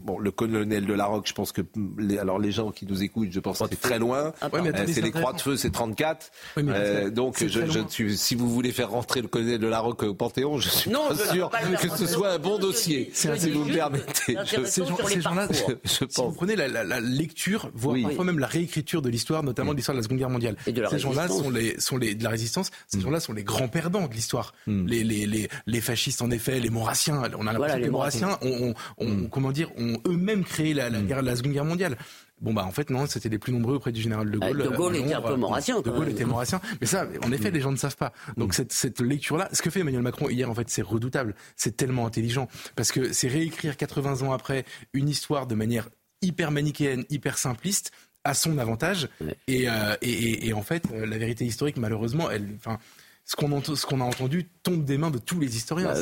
bon, le colonel de la Roque, je pense que les, alors les gens qui nous écoutent, je pense que c'est très loin. Euh, c'est les croix de feu, c'est 34. euh, donc, je, je, si vous voulez faire rentrer le colonel de la Roque au Panthéon, je suis pas sûr que ce soit un bon dossier, si vous me permettez. Ces gens-là, si vous prenez la, lecture, voire parfois même la réécriture de l'histoire, notamment de l'histoire de la Seconde Guerre mondiale, ces gens-là sont les, sont les de la résistance. Ces mm. gens-là sont les grands perdants de l'histoire. Mm. Les, les, les, les fascistes, en effet, les Maurassiens on a l'impression que les Maurassiens ont, mm. comment dire, ont eux-mêmes créé la, mm. la, Seconde Guerre mondiale. Bon bah en fait non, c'était les plus nombreux auprès du général de Gaulle. de Gaulle était un peu maurassien. De Gaulle était maurassien, mais ça, en effet, mm. les gens ne savent pas. Donc cette, cette lecture-là, ce que fait Emmanuel Macron hier, en fait, c'est redoutable. C'est tellement intelligent parce que c'est réécrire 80 ans après une histoire de manière hyper manichéenne, hyper simpliste à son avantage. Et, euh, et, et, en fait, euh, la vérité historique, malheureusement, elle, enfin, ce qu'on qu'on a entendu tombe des mains de tous les historiens. Bah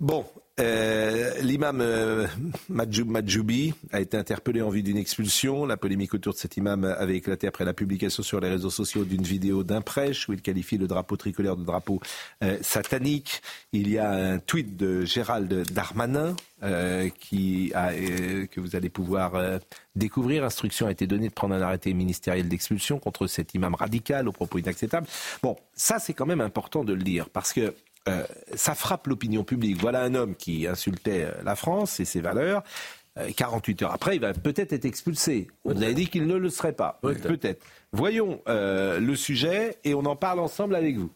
Bon, euh, l'imam euh, Majoubi a été interpellé en vue d'une expulsion. La polémique autour de cet imam avait éclaté après la publication sur les réseaux sociaux d'une vidéo d'un prêche où il qualifie le drapeau tricolore de drapeau euh, satanique. Il y a un tweet de Gérald Darmanin qui a, que vous allez pouvoir découvrir. Instruction a été donnée de prendre un arrêté ministériel d'expulsion contre cet imam radical aux propos inacceptables. Bon, ça c'est quand même important de le dire parce que euh, ça frappe l'opinion publique. Voilà un homme qui insultait euh, la France et ses valeurs. 48 euh, heures après, il va peut-être être expulsé. On a dit qu'il ne le serait pas. Peut-être. Voyons le sujet et on en parle ensemble avec vous.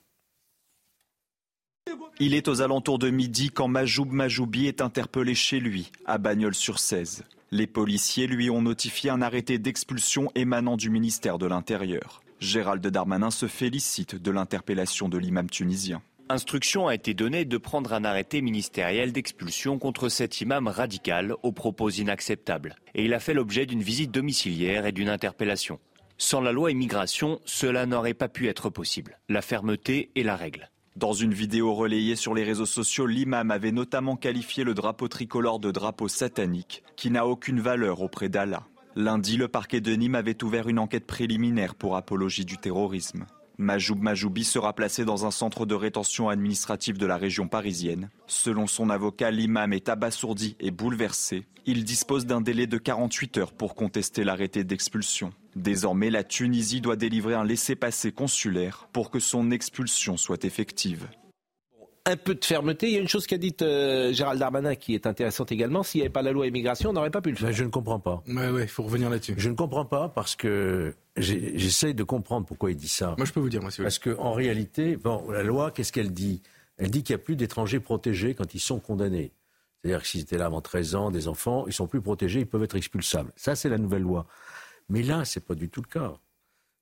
Il est aux alentours de midi quand Majoub Majoubi est interpellé chez lui, à Bagnols-sur-Cèze. Les policiers lui ont notifié un arrêté d'expulsion émanant du ministère de l'Intérieur. Gérald Darmanin se félicite de l'interpellation de l'imam tunisien. Instruction a été donnée de prendre un arrêté ministériel d'expulsion contre cet imam radical aux propos inacceptables. Et il a fait l'objet d'une visite domiciliaire et d'une interpellation. Sans la loi immigration, cela n'aurait pas pu être possible. La fermeté est la règle. Dans une vidéo relayée sur les réseaux sociaux, l'imam avait notamment qualifié le drapeau tricolore de drapeau satanique, qui n'a aucune valeur auprès d'Allah. Lundi, le parquet de Nîmes avait ouvert une enquête préliminaire pour apologie du terrorisme. Majoub Majoubi sera placé dans un centre de rétention administrative de la région parisienne. Selon son avocat, l'imam est abasourdi et bouleversé. Il dispose d'un délai de 48 heures pour contester l'arrêté d'expulsion. Désormais, la Tunisie doit délivrer un laissez-passer consulaire pour que son expulsion soit effective un peu de fermeté. Il y a une chose qu'a dite euh, Gérald Darmanin qui est intéressante également. S'il n'y avait pas la loi immigration, on n'aurait pas pu le faire. je ne comprends pas. Ouais, il faut revenir là-dessus. Je ne comprends pas parce que j'essaie de comprendre pourquoi il dit ça. Moi, je peux vous dire, moi, si Parce qu'en réalité, bon, la loi, qu'est-ce qu'elle dit? Elle dit qu'il n'y a plus d'étrangers protégés quand ils sont condamnés. C'est-à-dire que s'ils étaient là avant 13 ans, des enfants, ils sont plus protégés, ils peuvent être expulsables. Ça, c'est la nouvelle loi. Mais là, c'est pas du tout le cas.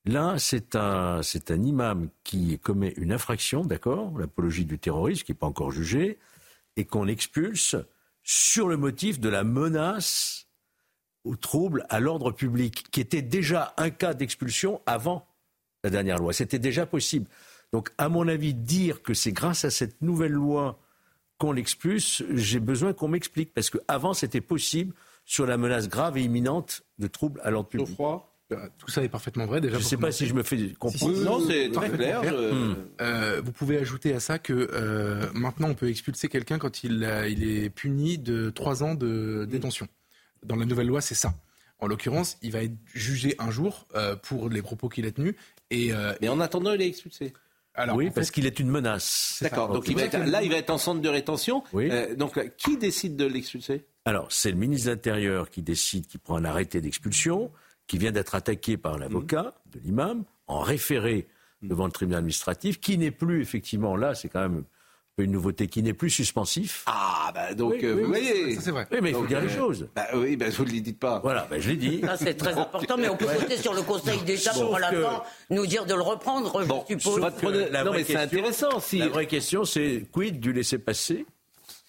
Là, c'est un, imam qui commet une infraction, d'accord, l'apologie du terrorisme, qui n'est pas encore jugé, et qu'on expulse sur le motif de la menace ou trouble à l'ordre public, qui était déjà un cas d'expulsion avant la dernière loi. C'était déjà possible. Donc, à mon avis, dire que c'est grâce à cette nouvelle loi qu'on l'expulse, j'ai besoin qu'on m'explique. Parce qu'avant, c'était possible sur la menace grave et imminente de troubles à l'ordre public. Tout ça est parfaitement vrai. Déjà, Je ne sais pas si je me fais comprendre. Si, si, Non, c'est très parfaitement clair, je- Hmm. Euh, vous pouvez ajouter à ça que euh, maintenant on peut expulser quelqu'un quand il, a- il est puni de trois ans de détention. Dans la nouvelle loi, c'est ça. En l'occurrence, il va être jugé un jour euh, pour les propos qu'il a tenus. Et, euh, Mais en attendant, il est expulsé. Alors, oui, en parce qu'il est une menace. D'accord. Donc il va être- là, il va être en centre de rétention. Euh, donc euh, qui décide de l'expulser? Alors, c'est le ministre de l'Intérieur qui décide, qui prend un arrêté d'expulsion, qui vient d'être attaqué par l'avocat de l'imam, en référé devant le tribunal administratif, qui n'est plus, effectivement, là, c'est quand même un peu une nouveauté, qui n'est plus suspensif. Ah, bah donc, Oui, euh, oui, vous oui, voyez. ça, c'est vrai. Oui, mais il faut dire les euh, choses. Bah oui, bah, vous ne les dites pas. Voilà, bah, je l'ai dit. Ça, c'est très important, mais on peut compter sur le Conseil d'État Sauf pour que- fin nous dire de le reprendre, je suppose. Que la Non, vraie mais c'est question- intéressant, si- La vraie question, c'est quid du laisser-passer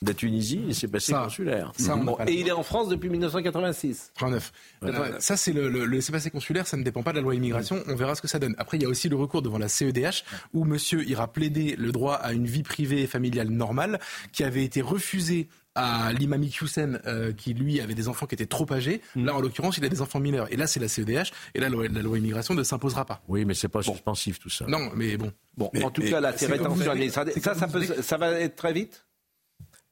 de la Tunisie, laisser-passer Ça, consulaire ça, on n'a Bon, pas la- et il est en France depuis 1986. 39. Voilà. Euh, Ça, c'est le, le, le laissez-passer consulaire, ça ne dépend pas de la loi immigration. On verra ce que ça donne. Après, il y a aussi le recours devant la CEDH, où monsieur ira plaider le droit à une vie privée et familiale normale, qui avait été refusé à l'imam Hussein, euh, qui lui avait des enfants qui étaient trop âgés. Là, en l'occurrence, il a des enfants mineurs. Et là, c'est la CEDH. Et là, la loi, la loi immigration ne s'imposera pas. Oui, mais c'est pas suspensif tout ça. Non, mais bon. Bon, Mais- en tout mais cas, la c'est comme vous rétention avez- administrative, c'est ça, peut, ça va être très vite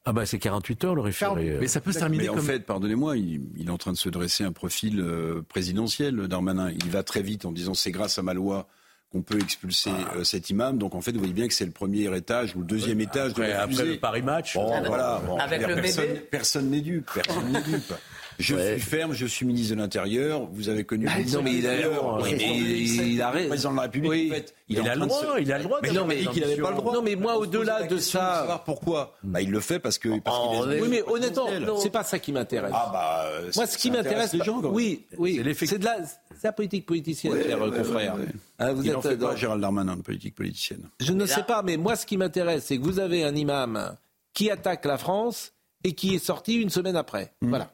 Ah bah c'est 48 heures le référé. euh. Mais ça peut se terminer Mais en fait, pardonnez-moi, il, il est en train de se dresser un profil euh, présidentiel, Darmanin. Il va très vite en disant c'est grâce à ma loi qu'on peut expulser Ah. euh, cet imam. Donc en fait, vous voyez bien que c'est le premier étage ou le deuxième étage après, de la après le Paris match. Bon, Avec- voilà. Bon, avec le bébé. personne n'est dupe. Personne n'est dupe. Je suis ferme, je suis ministre de l'Intérieur. Vous avez connu. Ah, le non, mais il a- il- il a raison. président de la République. Oui. En fait, Il, est en a le droit, se- il a le droit. Mais non, mais qu'il n'avait pas le droit. Non, mais moi, au-delà de ça- savoir pourquoi Bah, il le fait parce que parce Oh, qu'il est- mais- Oui, mais honnêtement, c'est pas ça qui m'intéresse. Ah bah. euh, Moi, ce qui m'intéresse, les gens. quand même. oui, oui, C'est de la, c'est la politique politicienne, Ouais, cher ouais, confrère. ouais, ouais. Hein, vous Il êtes dans- pas, Gérald Darmanin, de politique politicienne. Je ne sais pas, mais moi, ce qui m'intéresse, c'est que vous avez un imam qui attaque la France et qui est sorti une semaine après. Voilà.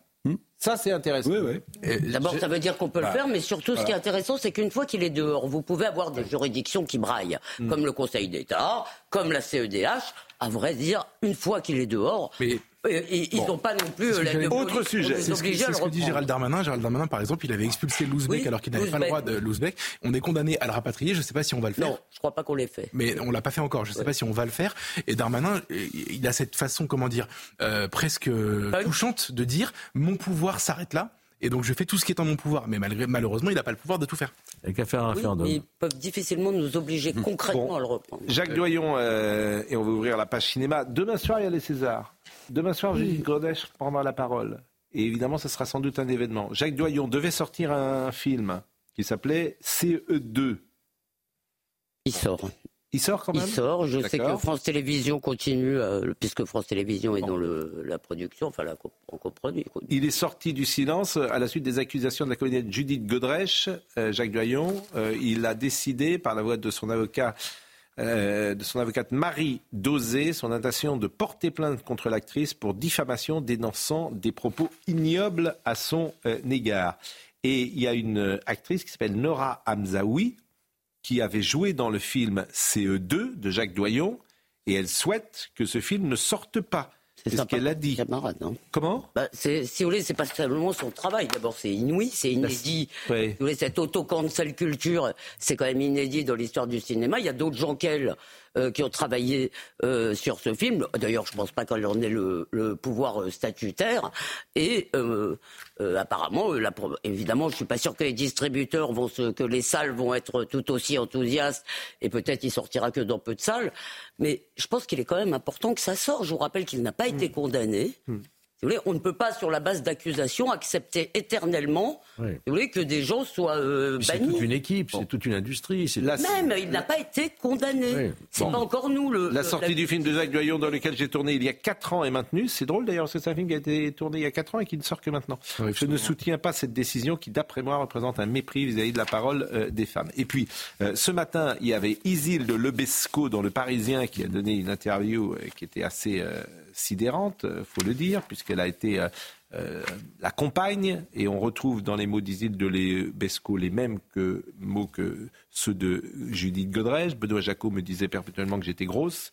Ça, c'est intéressant. Oui, oui. D'abord, ça veut dire qu'on peut le Bah, faire, mais surtout, ce qui est intéressant, c'est qu'une fois qu'il est dehors, vous pouvez avoir des juridictions qui braillent, Hmm. comme le Conseil d'État, comme la CEDH. À vrai dire, une fois qu'il est dehors, Mais euh, ils n'ont pas non plus que la Autre sujet. C'est ce, que- ce que dit. Gérald Darmanin. Gérald Darmanin, par exemple, il avait expulsé l'Ouzbek Oui, alors qu'il n'avait pas le droit de l'Ouzbek. On est condamné à le rapatrier. Je ne sais pas si on va le faire. Non, je crois pas qu'on l'ait fait. Mais on l'a pas fait encore. Je ne sais pas si on va le faire. Et Darmanin, euh, il a cette façon, comment dire, euh, presque euh, Punk. touchante de dire mon pouvoir s'arrête là. Et donc je fais tout ce qui est en mon pouvoir. Mais malgré, malheureusement, il n'a pas le pouvoir de tout faire. Il n'y a qu'à faire un Oui, référendum. mais ils peuvent difficilement nous obliger concrètement Bon. à le reprendre. Jacques Doyon, euh, et on va ouvrir la page cinéma. Demain soir, il y a les Césars. Demain soir, Judith Godech prendra la parole. Et évidemment, ce sera sans doute un événement. Jacques Doyon devait sortir un film qui s'appelait CE2. Il sort. Il sort quand même Il sort. Je sais que. France Télévisions continue, euh, puisque France Télévisions est dans le, la production, enfin la coproduit. quoi. Il est sorti du silence à la suite des accusations de la comédienne Judith Godrèche, euh, Jacques Doyon. Euh, il a décidé, par la voix de son avocat, euh, de son avocate Marie Dosé, son intention de porter plainte contre l'actrice pour diffamation dénonçant des propos ignobles à son euh, égard. Et il y a une euh, actrice qui s'appelle Nora Hamzaoui, qui avait joué dans le film CE2 de Jacques Doyon, et elle souhaite que ce film ne sorte pas. C'est ce qu'elle a dit. Camarade, hein. Comment Bah, c'est, si vous voulez, c'est pas seulement son travail. D'abord, c'est inouï, c'est inédit. Oui. Si vous voulez, cette auto-cancel culture, c'est quand même inédit dans l'histoire du cinéma. Il y a d'autres gens qu'elle qui ont travaillé euh, sur ce film. D'ailleurs, je pense pas qu'elle en ait le, le pouvoir euh, statutaire. Et euh, euh, apparemment, euh, la évidemment, je suis pas sûr que les distributeurs vont se, que les salles vont être tout aussi enthousiastes. Et peut-être il sortira que dans peu de salles. Mais je pense qu'il est quand même important que ça sorte. Je vous rappelle qu'il n'a pas été Mm. condamné. Si vous voulez, on ne peut pas, sur la base d'accusations, accepter éternellement Oui. vous que des gens soient euh, C'est bannis. toute une équipe, c'est toute une industrie. c'est- Même, il n'a pas été condamné. Oui. C'est Bon. pas encore nous le. La le- sortie du film de Jacques Doyon dans lequel j'ai tourné il y a 4 ans est maintenue. C'est drôle d'ailleurs, parce que c'est un film qui a été tourné il y a 4 ans et qui ne sort que maintenant. Je ne soutiens pas cette décision qui, d'après moi, représente un mépris vis-à-vis de la parole euh, des femmes. Et puis, euh, ce matin, il y avait Isilde Lebesco dans Le Parisien qui a donné une interview euh, qui était assez euh, sidérante, euh, faut le dire, puisqu'elle a été euh, euh, la compagne, et on retrouve dans les mots d'Isil de Lesbesco les mêmes mots que ceux de Judith Godrèche. Benoît Jacot me disait perpétuellement que j'étais grosse.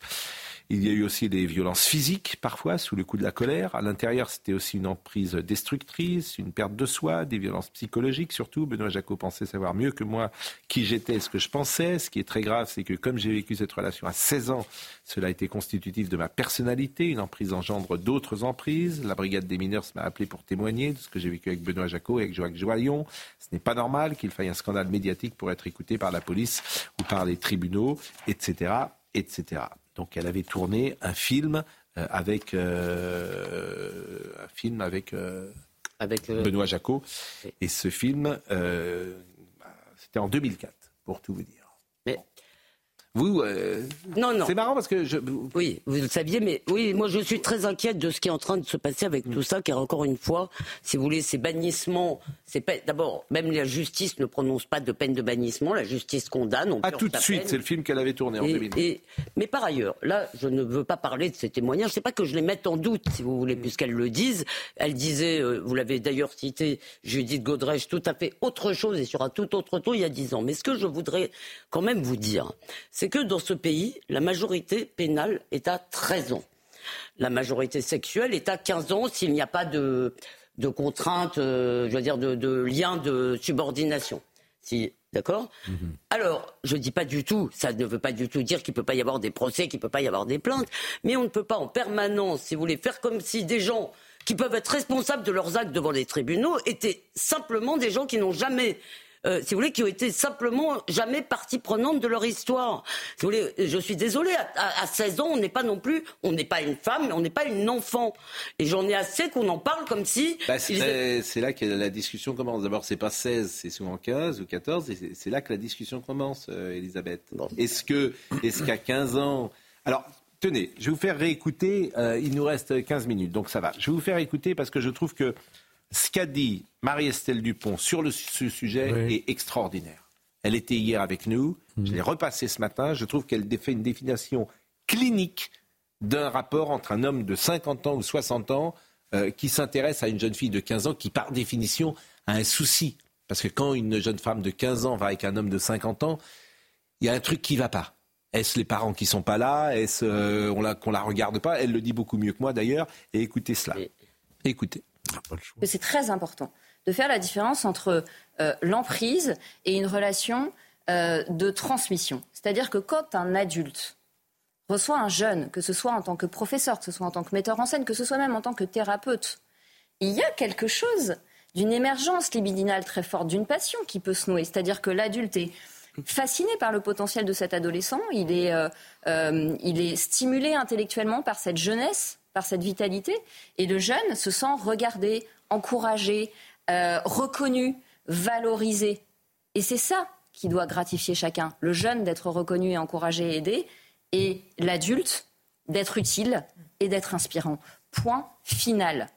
Il y a eu aussi des violences physiques, parfois, sous le coup de la colère. À l'intérieur, c'était aussi une emprise destructrice, une perte de soi, des violences psychologiques surtout. Benoît Jacot pensait savoir mieux que moi qui j'étais ce que je pensais. Ce qui est très grave, c'est que comme j'ai vécu cette relation à 16 ans, cela a été constitutif de ma personnalité. Une emprise engendre d'autres emprises. La brigade des mineurs m'a appelé pour témoigner de ce que j'ai vécu avec Benoît Jacot et avec Joachim Joyon. Ce n'est pas normal qu'il faille un scandale médiatique pour être écouté par la police ou par les tribunaux, etc., etc. Donc elle avait tourné un film euh, avec euh, un film avec, euh, avec Benoît Jacot. Et ce film, c'était en 2004, pour tout vous dire. Vous, euh, non, non. C'est marrant parce que je... oui, vous le saviez, mais oui, moi je suis très inquiète de ce qui est en train de se passer avec tout ça, car encore une fois, si vous voulez, ces bannissements, c'est d'abord même la justice ne prononce pas de peine de bannissement, la justice condamne. On ah, tout de suite, c'est le film qu'elle avait tourné en 2000. Et, mais par ailleurs, là, je ne veux pas parler de ces témoignages. C'est pas que je les mette en doute, si vous voulez, puisqu'elles le disent. Elle disait, euh, vous l'avez d'ailleurs cité, Judith Godrèche, tout à fait autre chose et sur un tout autre ton il y a dix ans. Mais ce que je voudrais quand même vous dire, c'est que dans ce pays, la majorité pénale est à 13 ans. La majorité sexuelle est à 15 ans s'il n'y a pas de, de contraintes, euh, je veux dire, de, de lien de subordination. Si, D'accord mhm. Alors, je ne dis pas du tout, ça ne veut pas du tout dire qu'il ne peut pas y avoir des procès, qu'il ne peut pas y avoir des plaintes, mais on ne peut pas en permanence, si vous voulez, faire comme si des gens qui peuvent être responsables de leurs actes devant les tribunaux étaient simplement des gens qui n'ont jamais euh, si vous voulez, qui ont été simplement jamais partie prenante de leur histoire. Si vous voulez, je suis désolée, à, 16 ans, on n'est pas non plus, on n'est pas une femme, mais on n'est pas une enfant. Et j'en ai assez qu'on en parle comme si. Bah, c'est là que la discussion commence. D'abord, c'est pas 16, c'est souvent 15 ou 14, et c'est là que la discussion commence, euh, Elisabeth. Est-ce que, est-ce qu'à 15 ans, alors. Tenez, je vais vous faire réécouter. Euh, il nous reste 15 minutes, donc ça va. Je vais vous faire écouter parce que je trouve que ce qu'a dit Marie-Estelle Dupont sur le, ce sujet est extraordinaire. Elle était hier avec nous, je mhm. l'ai repassé ce matin, je trouve qu'elle fait une définition clinique d'un rapport entre un homme de 50 ans ou 60 ans euh, qui s'intéresse à une jeune fille de 15 ans qui, par définition, a un souci. Parce que quand une jeune femme de 15 ans va avec un homme de 50 ans, il y a un truc qui ne va pas. Est-ce les parents qui sont pas là? Est-ce euh, qu'on la, la regarde pas? Elle le dit beaucoup mieux que moi d'ailleurs. Et écoutez cela. Écoutez c'est très important de faire la différence entre euh, l'emprise et une relation euh, de transmission. C'est-à-dire que quand un adulte reçoit un jeune, que ce soit en tant que professeur, que ce soit en tant que metteur en scène, que ce soit même en tant que thérapeute, il y a quelque chose d'une émergence libidinale très forte, d'une passion qui peut se nouer. C'est-à-dire que l'adulte est fasciné par le potentiel de cet adolescent, il est, euh, il est stimulé intellectuellement par cette jeunesse par cette vitalité. Et le jeune se sent regardé, encouragé, euh, reconnu, valorisé. Et c'est ça qui doit gratifier chacun. Le jeune d'être reconnu et encouragé et aidé, et l'adulte d'être utile et d'être inspirant. Point final.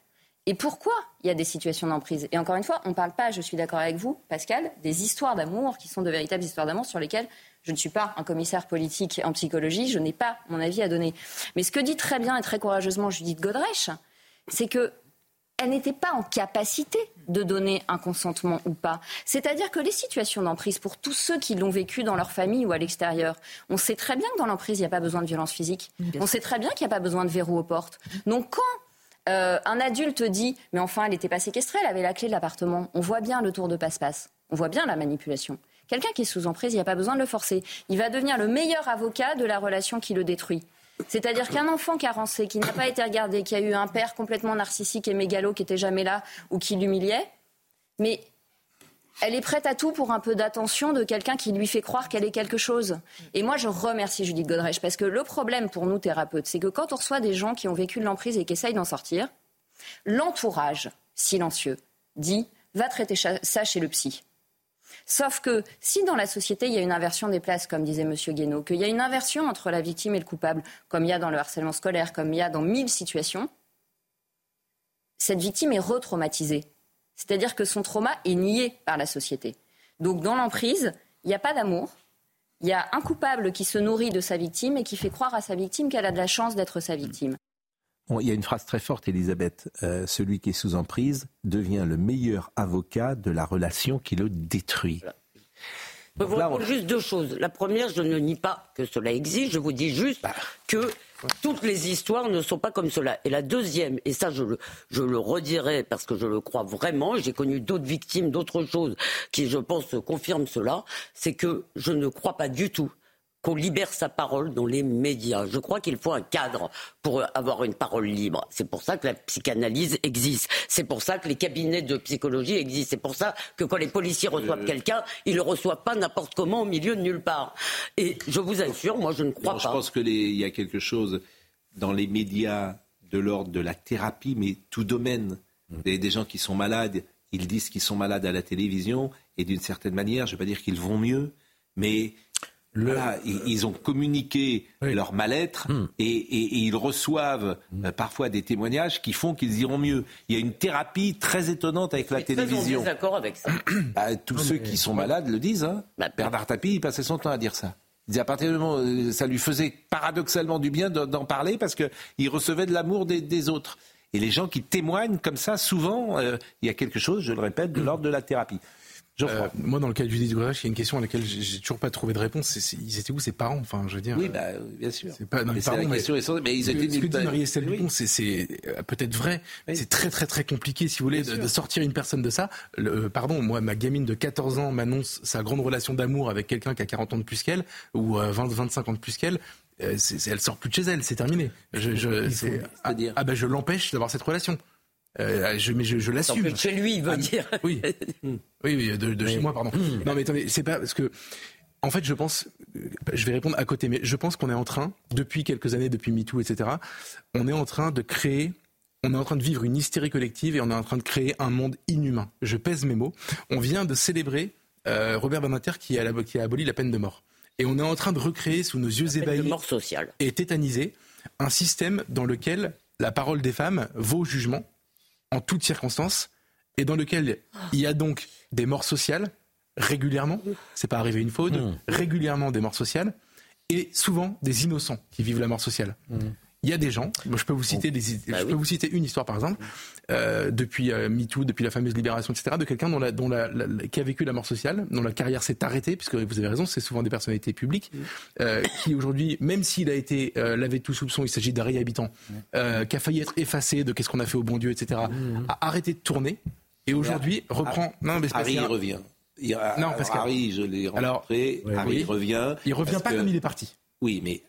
Et pourquoi il y a des situations d'emprise? Et encore une fois, on ne parle pas, je suis d'accord avec vous, Pascal, des histoires d'amour qui sont de véritables histoires d'amour sur lesquelles je ne suis pas un commissaire politique en psychologie, je n'ai pas mon avis à donner. Mais ce que dit très bien et très courageusement Judith Godrèche, c'est que elle n'était pas en capacité de donner un consentement ou pas. C'est-à-dire que les situations d'emprise, pour tous ceux qui l'ont vécu dans leur famille ou à l'extérieur, on sait très bien que dans l'emprise, il n'y a pas besoin de violence physique. on sait très bien qu'il n'y a pas besoin de verrou aux portes. Donc quand euh, un adulte dit, mais enfin, elle n'était pas séquestrée, elle avait la clé de l'appartement, on voit bien le tour de passe-passe, on voit bien la manipulation. Quelqu'un qui est sous emprise, il n'y a pas besoin de le forcer. Il va devenir le meilleur avocat de la relation qui le détruit. C'est-à-dire qu'un enfant carencé, qui n'a pas été regardé, qui a eu un père complètement narcissique et mégalo qui n'était jamais là ou qui l'humiliait, mais elle est prête à tout pour un peu d'attention de quelqu'un qui lui fait croire qu'elle est quelque chose. Et moi, je remercie Judith Godrèche parce que le problème pour nous thérapeutes, c'est que quand on reçoit des gens qui ont vécu de l'emprise et qui essayent d'en sortir, l'entourage silencieux dit va traiter ça chez le psy. Sauf que si dans la société, il y a une inversion des places, comme disait M. Guénaud, qu'il y a une inversion entre la victime et le coupable, comme il y a dans le harcèlement scolaire, comme il y a dans mille situations, cette victime est retraumatisée. C'est-à-dire que son trauma est nié par la société. Donc dans l'emprise, il n'y a pas d'amour. Il y a un coupable qui se nourrit de sa victime et qui fait croire à sa victime qu'elle a de la chance d'être sa victime. Il y a une phrase très forte, Elisabeth. Euh, celui qui est sous emprise devient le meilleur avocat de la relation qui le détruit. Je vous répondre juste deux choses. La première, je ne nie pas que cela existe. Je vous dis juste Bah. que toutes les histoires ne sont pas comme cela. Et la deuxième, et ça je le, je le redirai parce que je le crois vraiment, et j'ai connu d'autres victimes, d'autres choses qui, je pense, confirment cela, c'est que je ne crois pas du tout qu'on libère sa parole dans les médias. Je crois qu'il faut un cadre pour avoir une parole libre. C'est pour ça que la psychanalyse existe. C'est pour ça que les cabinets de psychologie existent. C'est pour ça que quand les policiers reçoivent quelqu'un, ils le reçoivent pas n'importe comment au milieu de nulle part. Et je vous assure, moi je ne crois Non, je pas. pense qu'il y a quelque chose dans les médias de l'ordre de la thérapie, mais tout domaine. Des, des gens qui sont malades, ils disent qu'ils sont malades à la télévision, et d'une certaine manière, je ne vais pas dire qu'ils vont mieux, mais voilà, ils, ont communiqué leur mal-être et, et- et ils reçoivent euh, parfois des témoignages qui font qu'ils iront mieux. Il y a une thérapie très étonnante avec la télévision. désaccord avec ça. Bah, tous ceux qui sont malades le disent. Hein. Bernard Tapie, il passait son temps à dire ça. Il disait à partir du moment où ça lui faisait paradoxalement du bien de- d'en parler parce qu'il recevait de l'amour des, des autres. Et les gens qui témoignent comme ça, souvent, euh, il y a quelque chose, je le répète, de l'ordre de la thérapie. Euh, moi, dans le cas de Judith Godrèche, il y a une question à laquelle j'ai toujours pas trouvé de réponse. Ils étaient où ses parents Enfin, je veux dire. Oui, euh, bah, bien sûr. C'est pas, non, Mais mais pardon, la mais- question essentielle. Mais ils étaient ce que dit. Marie-Estelle Oui. C'est- euh, peut-être vrai. C'est très très très compliqué, si vous voulez, de, de sortir une personne de ça. Le- euh, pardon, moi, ma gamine de 14 ans m'annonce sa grande relation d'amour avec quelqu'un qui a 40 ans de plus qu'elle ou euh, 20, 25 ans de plus qu'elle. Euh, elle sort plus de chez elle, c'est terminé. Je, je, c'est- ah, ah ben je l'empêche d'avoir cette relation. Euh, je, mais je, je l'assume. Chez lui, il veut Ah, dire. Oui, oui, oui, de, de chez moi, pardon. Non, mais attendez, c'est pas parce que. En fait, je pense, euh, je vais répondre à côté, mais je pense qu'on est en train, depuis quelques années, depuis MeToo, etc., on est en train de créer, on est en train de vivre une hystérie collective et on est en train de créer un monde inhumain. Je pèse mes mots. On vient de célébrer euh, Robert Badinter qui a, qui a aboli la peine de mort. Et on est en train de recréer sous nos yeux ébahis mort sociale. et tétanisés un système dans lequel la parole des femmes vaut jugement en toutes circonstances et dans lequel il y a donc des morts sociales régulièrement, c'est pas arrivé une fois ou deux, régulièrement des morts sociales et souvent des innocents qui vivent la mort sociale. Il y a des gens, je peux vous citer, des, je peux vous citer une histoire par exemple, euh, depuis euh, MeToo, depuis la fameuse libération, etc., de quelqu'un dont la, dont la, la- la- qui a vécu la mort sociale, dont la carrière s'est arrêtée, puisque vous avez raison, c'est souvent des personnalités publiques, euh, qui aujourd'hui, même s'il a été lavé de tout soupçon, il s'agit d'un réhabitant, qui a failli être effacé de qu'est-ce qu'on a fait au bon Dieu, etc., a arrêté de tourner, et aujourd'hui reprend... Non, mais Harry a- revient. Il- Non, parce Harry, je l'ai Alors, rencontré. Harry oui. revient. Il revient pas que- comme il est parti. Oui, mais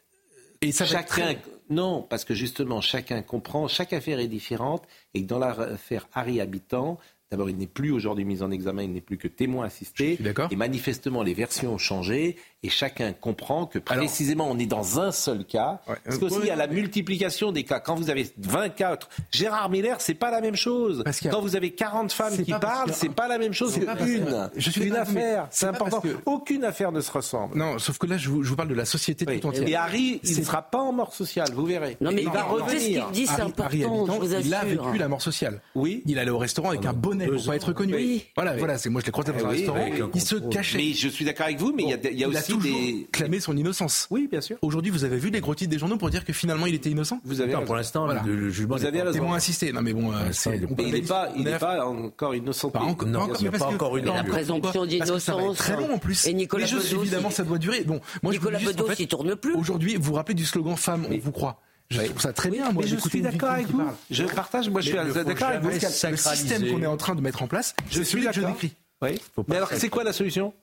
Et ça chacun. Non, parce que justement, chacun comprend, chaque affaire est différente, et que dans l'affaire Harry Habitant, d'abord, il n'est plus aujourd'hui mis en examen, il n'est plus que témoin assisté. Et manifestement, les versions ont changé, et chacun comprend que précisément, on est dans un seul cas. Parce qu'aussi, il y a la multiplication des cas. Quand vous avez 24, Gérard Miller, c'est pas la même chose. Quand vous avez 40 femmes qui parlent, que- c'est pas la même chose que- qu'une. Je suis une affaire. c'est important. que- Aucune affaire ne se ressemble. Non, sauf que là, je vous, je vous parle de la société tout entière. Et Harry, il ne sera pas en mort sociale, vous verrez. Non, mais il va écoutez ce qu'il revenir. dit, c'est Harry- important, Harry Habitant, je vous il a vécu la mort sociale. Oui. Il allait au restaurant avec un bonnet pour pas être reconnu. Oui. Voilà, Oui. voilà, c'est moi je l'ai croisé dans un Oui, restaurant. oui. Il se cachait. Mais je suis d'accord avec vous, mais il y a, a a aussi toujours des. clamé son innocence. Oui, bien sûr. Aujourd'hui, vous avez vu les gros titres des journaux pour dire que finalement il était innocent? Vous avez Non, pour l'instant, le, le jugement Vous avez. Témoin assisté. Non, mais bon, euh, c'est. Mais il n'est pas, il est pas encore innocent. Pas encore, Non, pas encore, il n'y a mais pas parce que- encore une La présomption d'innocence. très long en plus. Et Nicolas Bedos, évidemment, ça doit durer. Bon, moi Nicolas Bedos, il tourne plus. Aujourd'hui, vous vous rappelez du slogan Femme, on vous croit. Je trouve ça très bien, moi, mais je suis d'accord avec vous. Je partage, moi je suis d'accord avec vous. Le système qu'on est en train de mettre en place, Je suis celui que je d'accord. décris. Oui. Mais alors, c'est quoi la solution?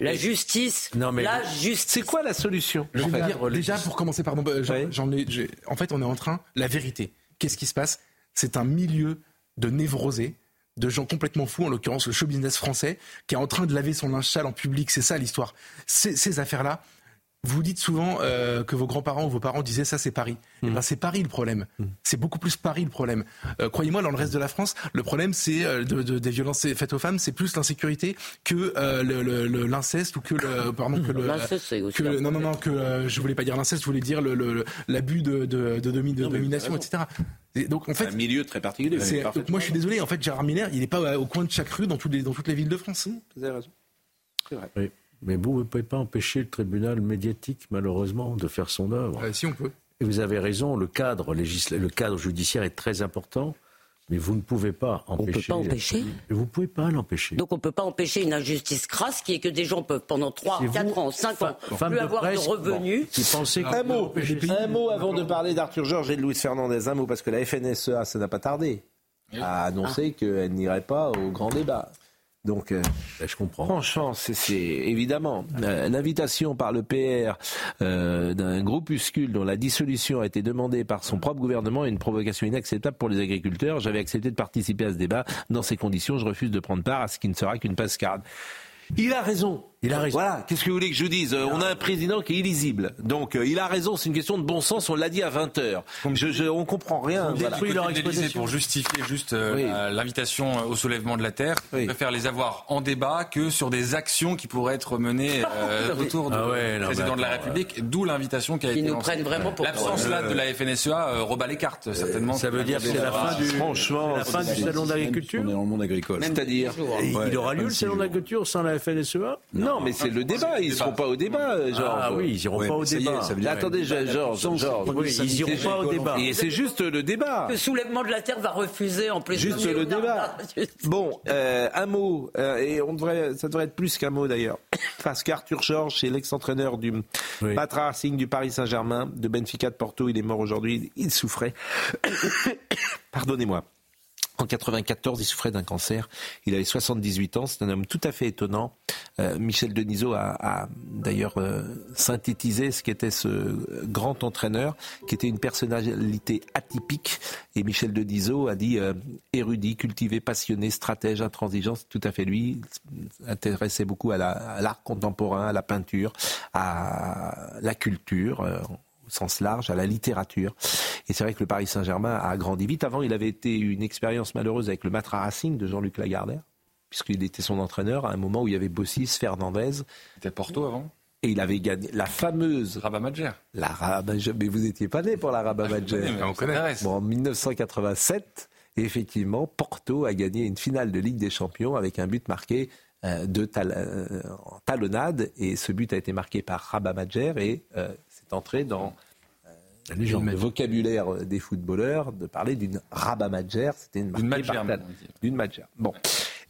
La justice. Non, mais- La justice. C'est quoi la solution Je vais dire, déjà, pour commencer, pardon, euh, j'en- ai, en fait, on est en train, la vérité. Qu'est-ce qui se passe? C'est un milieu de névrosés, de gens complètement fous, en l'occurrence le show business français, qui est en train de laver son linge sale en public. C'est ça l'histoire. Ces, ces affaires-là, vous dites souvent euh, que vos grands-parents ou vos parents disaient ça, c'est Paris. Eh ben, c'est Paris le problème. C'est beaucoup plus Paris le problème. Euh, Croyez-moi, dans le reste de la France, le problème, c'est euh, de, de- des violences faites aux femmes, c'est plus l'insécurité que euh, le- le- le- l'inceste ou que le, pardon, que le, non, non, non, que euh, je voulais pas dire l'inceste, je voulais dire le- le- le- l'abus de, de, de, domi- de Non, mais domination, etc. Et donc en C'est fait, un milieu très particulier. donc, moi je suis désolé, en fait Gérard Miller, il n'est pas au coin de chaque rue dans, tous les, dans toutes les villes de France. Vous avez raison. C'est vrai. Oui. Mais vous ne pouvez pas empêcher le tribunal médiatique, malheureusement, de faire son œuvre. Euh, si on peut. Et vous avez raison, le cadre, législa... le cadre judiciaire est très important. Mais vous ne pouvez pas empêcher. On peut pas empêcher. Vous ne pouvez pas l'empêcher. Donc on ne peut pas empêcher une injustice crasse qui est que des gens peuvent pendant 3, 4 ans, 5 ans, plus avoir de revenus. Qui un, mot, un mot avant de parler d'Arthur Georges et de Louis Fernandez. Un mot parce que la FNSEA, ça n'a pas tardé à annoncer qu'elle n'irait pas au grand débat. Donc, euh, je comprends. Franchement, c'est évidemment euh, l'invitation par le PR euh, d'un groupuscule dont la dissolution a été demandée par son propre gouvernement est une provocation inacceptable pour les agriculteurs. J'avais accepté de participer à ce débat. Dans ces conditions, je refuse de prendre part à ce qui ne sera qu'une pascarde. Il a raison. Il a raison. Voilà, qu'est-ce que vous voulez que je vous dise On a un président qui est illisible. Donc euh, il a raison, c'est une question de bon sens, on l'a dit à 20h. Je, je, on comprend rien. Voilà. Leur pour justifier juste euh, oui. l'invitation au soulèvement de la terre, oui. préfère les avoir en débat que sur des actions qui pourraient être menées euh, autour du ah ouais, non, président de la République, d'où l'invitation qui a Ils été nous prennent vraiment pour L'absence là de la FNSEA euh, rebat les cartes, certainement. Ça veut dire que c'est la fin du, franchement, la fin du salon d'agriculture On est dans le monde agricole. C'est-à-dire Il aura lieu le salon d'agriculture sans la FNSEA Non, mais c'est le débat. Ils ne seront pas au débat, Georges. Ah oui, ils n'iront pas au débat. Attendez, Georges. Ils n'iront pas au débat. Et c'est juste le débat. Le soulèvement de la terre va refuser en plus. Juste le débat. Bon, euh, un mot, euh, et on devrait, ça devrait être plus qu'un mot d'ailleurs. Parce qu'Arthur Georges, c'est l'ex-entraîneur du. Patra Racing du Paris Saint-Germain, de Benfica de Porto. Il est mort aujourd'hui. Il souffrait. Pardonnez-moi. En 94, il souffrait d'un cancer. Il avait 78 ans. C'est un homme tout à fait étonnant. Euh, Michel Denisot a, a d'ailleurs euh, synthétisé ce qu'était ce grand entraîneur, qui était une personnalité atypique. Et Michel Denisot a dit euh, érudit, cultivé, passionné, stratège, intransigeant. C'est tout à fait lui. Il s'intéressait beaucoup à l'art la, contemporain, à la peinture, à la culture au sens large, à la littérature. Et c'est vrai que le Paris Saint-Germain a grandi vite. Avant, il avait été une expérience malheureuse avec le Matra Racing de Jean-Luc Lagardère, puisqu'il était son entraîneur à un moment où il y avait Bossis, Fernandez. C'était Porto avant et il avait gagné la fameuse Rabat Madjer. La Rabat mais vous n'étiez pas né pour la Rabat Madjer. Ah, on connaît. Bon, en 1987, effectivement, Porto a gagné une finale de Ligue des Champions avec un but marqué euh, de tal euh, en talonnade et ce but a été marqué par Rabat Madjer et euh, entré dans euh, le vocabulaire des footballeurs de parler d'une Rabat Madjer, c'était une d'une Madjer. D'une. Bon.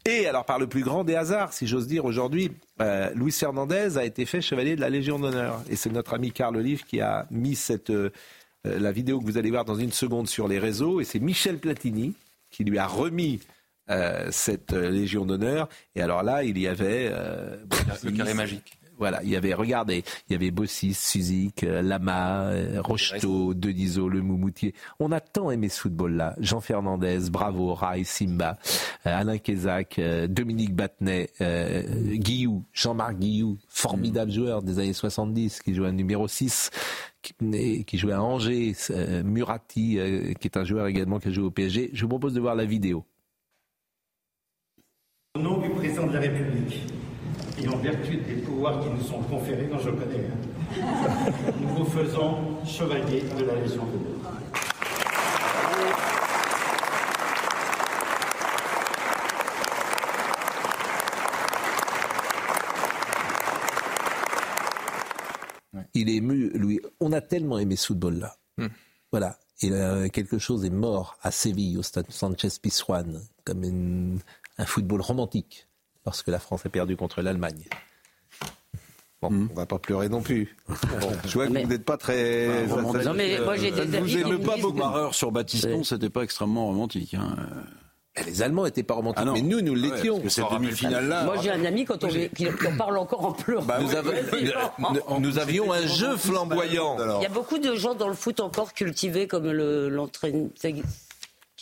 Et alors, par le plus grand des hasards, si j'ose dire, aujourd'hui, euh, Luis Fernandez a été fait chevalier de la Légion d'honneur. Et c'est notre ami Carl Olive qui a mis cette, euh, la vidéo que vous allez voir dans une seconde sur les réseaux. Et c'est Michel Platini qui lui a remis euh, cette Légion d'honneur. Et alors là, il y avait... le carré magique. Voilà, il y avait, regardez, il y avait Bossis, Suzik, Lama, Rocheteau, Denisot, Le Moumoutier. On a tant aimé ce football-là. Jean Fernandez, Bravo, Rai, Simba, Alain Kézac, Dominique Battenet, euh, Guillou, Jean-Marc Guillou, formidable mmh. joueur des années 70, qui jouait à numéro 6, qui, qui jouait à Angers, euh, Murati, euh, qui est un joueur également qui a joué au PSG. Je vous propose de voir la vidéo. Au nom du président de la République, et en vertu des pouvoirs qui nous sont conférés, dont je connais, hein, nous vous faisons chevalier de la Légion d'honneur. Il est ému, lui. On a tellement aimé ce football-là. Hmm. Voilà. Il a, quelque chose est mort à Séville, au stade Sanchez Pizjuan, comme une, un football romantique lorsque la France a perdu contre l'Allemagne. Bon, mmh. on va pas pleurer non plus. Bon, je vois que mais... vous n'êtes pas très. Non, non, non mais moi j'ai des Vous aimez pas beaucoup. Marreur sur Baptiston, c'était pas extrêmement romantique. Hein. Mais les Allemands n'étaient pas romantiques, ah mais nous, nous l'étions. Ouais, cette demi-finale-là. Moi, j'ai un ami quand on, qui, qui parle encore en pleurant. Bah, nous, avons, nous, nous, avions un jeu flamboyant. Il y a beaucoup de gens dans le foot encore cultivés comme l'entraîneur.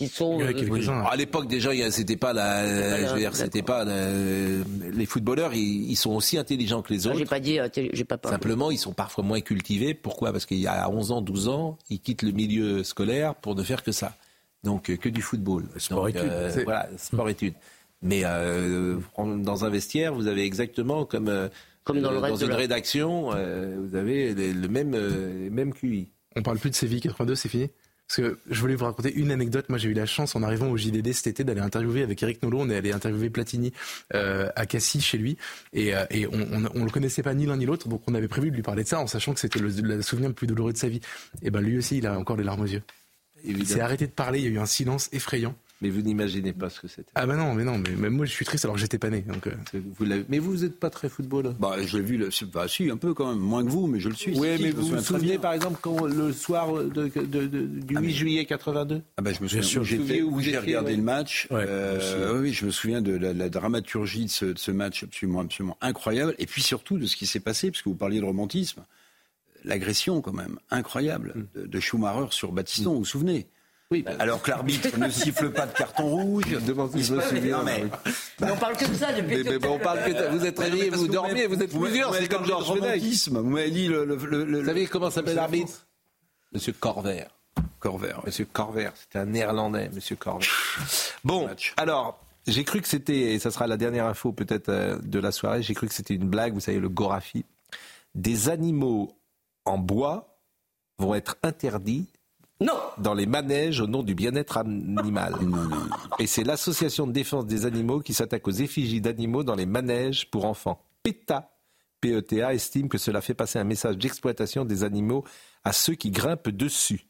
Qui sont, oui, euh, à l'époque déjà c'était pas la euh, je veux dire c'était pas euh, les footballeurs ils, ils, sont aussi intelligents que les autres j'ai pas dit j'ai pas parlé. simplement ils sont parfois moins cultivés pourquoi? Parce qu'il y a 11 ans 12 ans ils quittent le milieu scolaire pour ne faire que ça donc que du football. Sport-études. Euh, voilà, sport-études. Mais euh, dans un vestiaire, vous avez exactement comme, euh, comme dans, le dans reste une la... rédaction, vous avez les, le même, les mêmes QI. On parle plus de Séville 82, c'est fini? Parce que je voulais vous raconter une anecdote. Moi, j'ai eu la chance, en arrivant au JDD cet été, d'aller interviewer avec Eric Nolot. On est allé interviewer Platini euh, à Cassis, chez lui. Et, euh, et on, on le connaissait pas ni l'un ni l'autre. Donc, on avait prévu de lui parler de ça en sachant que c'était le, le souvenir le plus douloureux de sa vie. Et ben, lui aussi, il a encore des larmes aux yeux. Il s'est arrêté de parler. Il y a eu un silence effrayant. Mais vous n'imaginez pas ce que c'était. Ah bah non, mais non, mais même moi je suis triste alors que j'étais pas né. Donc, euh. vous mais vous n'êtes pas très football. Bah, je l'ai vu, le, bah, si, un peu quand même, moins que vous, mais je le suis. Oui, si, mais vous vous souvenez par exemple quand le soir de, de- de- du 8 juillet 82 Ah bah, je me Bien souviens sûr, j'étais, où j'ai regardé ouais. le match. Ouais, Euh, oui, je me souviens de la, la dramaturgie de ce, de ce match absolument, absolument incroyable. Et puis surtout de ce qui s'est passé, parce que vous parliez de romantisme. L'agression, quand même, incroyable, Mm. de, de Schumacher sur Battiston, vous vous souvenez? Oui, bah. Alors que l'arbitre ne siffle pas de carton rouge. demande si je me souviens, Non, mais- Mais on parle que de ça depuis Mais, tout on parle que vous êtes réveillés, Parce vous que dormiez, vous êtes plusieurs, c'est comme Georges Fenech. romantisme. Vous m'avez dit le. le, le- le- Vous savez comment s'appelle la l'arbitre Monsieur Corvert. Corvert. Monsieur Corvert, c'était un néerlandais, Monsieur Corvert. Bon, alors, j'ai cru que c'était, et ça sera la dernière info peut-être euh, de la soirée, j'ai cru que c'était une blague, vous savez, le Gorafi. Des animaux en bois vont être interdits Non dans les manèges au nom du bien-être animal. Et c'est l'association de défense des animaux qui s'attaque aux effigies d'animaux dans les manèges pour enfants. PETA, PETA estime que cela fait passer un message d'exploitation des animaux à ceux qui grimpent dessus.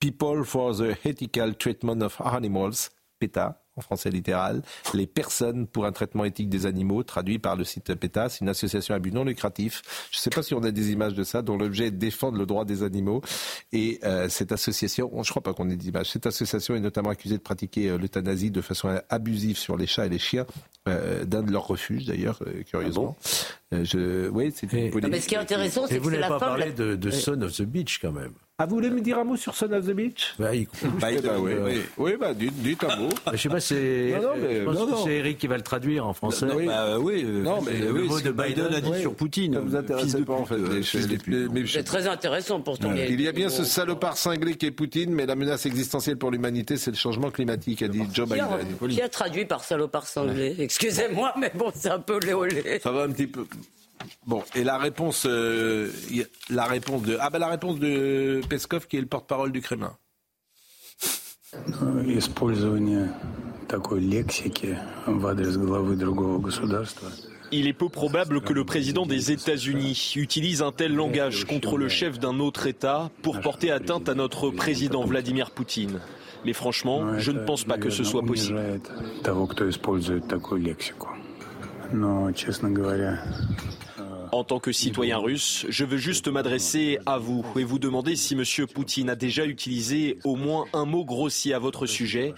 People for the Ethical Treatment of Animals, PETA, en français littéral, les personnes pour un traitement éthique des animaux, traduit par le site PETA, c'est une association à but non lucratif. Je ne sais pas si on a des images de ça, dont l'objet est de défendre le droit des animaux. Et euh, cette association, je crois pas qu'on ait d'images, cette association est notamment accusée de pratiquer euh, l'euthanasie de façon abusive sur les chats et les chiens, euh, d'un de leurs refuges d'ailleurs, euh, curieusement. Euh, je... Oui, c'est une Non, polémique. mais ce qui est intéressant, c'est vous que c'est n'avez pas la- parlé de, de Ouais. Son of the Beach quand même. Ah, vous voulez me dire un mot sur Son of the Beach? Bah, il- Bah, oui, euh, oui. Oui, bah, dites, dites un mot. Je sais pas, c'est. Non, non, mais- je pense non, que c'est Eric qui va le traduire en français. Non, bah, oui, euh, Non, mais le oui, mot de Biden, Biden, a dit oui. sur Poutine. Ça vous intéresse pas, en fait, euh, C'est très intéressant pourtant. Il y a bien ce salopard cinglé qui est Poutine, mais la menace existentielle pour l'humanité, c'est le changement climatique, a dit Joe Biden. qui a traduit par salopard cinglé? Excusez-moi, mais bon, c'est un peu olé olé. Ça va un petit peu. Bon, et la réponse, euh, la réponse de ah ben la réponse de Peskov qui est le porte-parole du Kremlin. Il est peu probable que le président des États-Unis utilise un tel langage contre le chef d'un autre État pour porter atteinte à notre président Vladimir Poutine. Mais franchement, je ne pense pas que ce soit possible. En tant que citoyen russe, je veux juste m'adresser à vous et vous demander si M. Poutine a déjà utilisé au moins un mot grossier à votre sujet.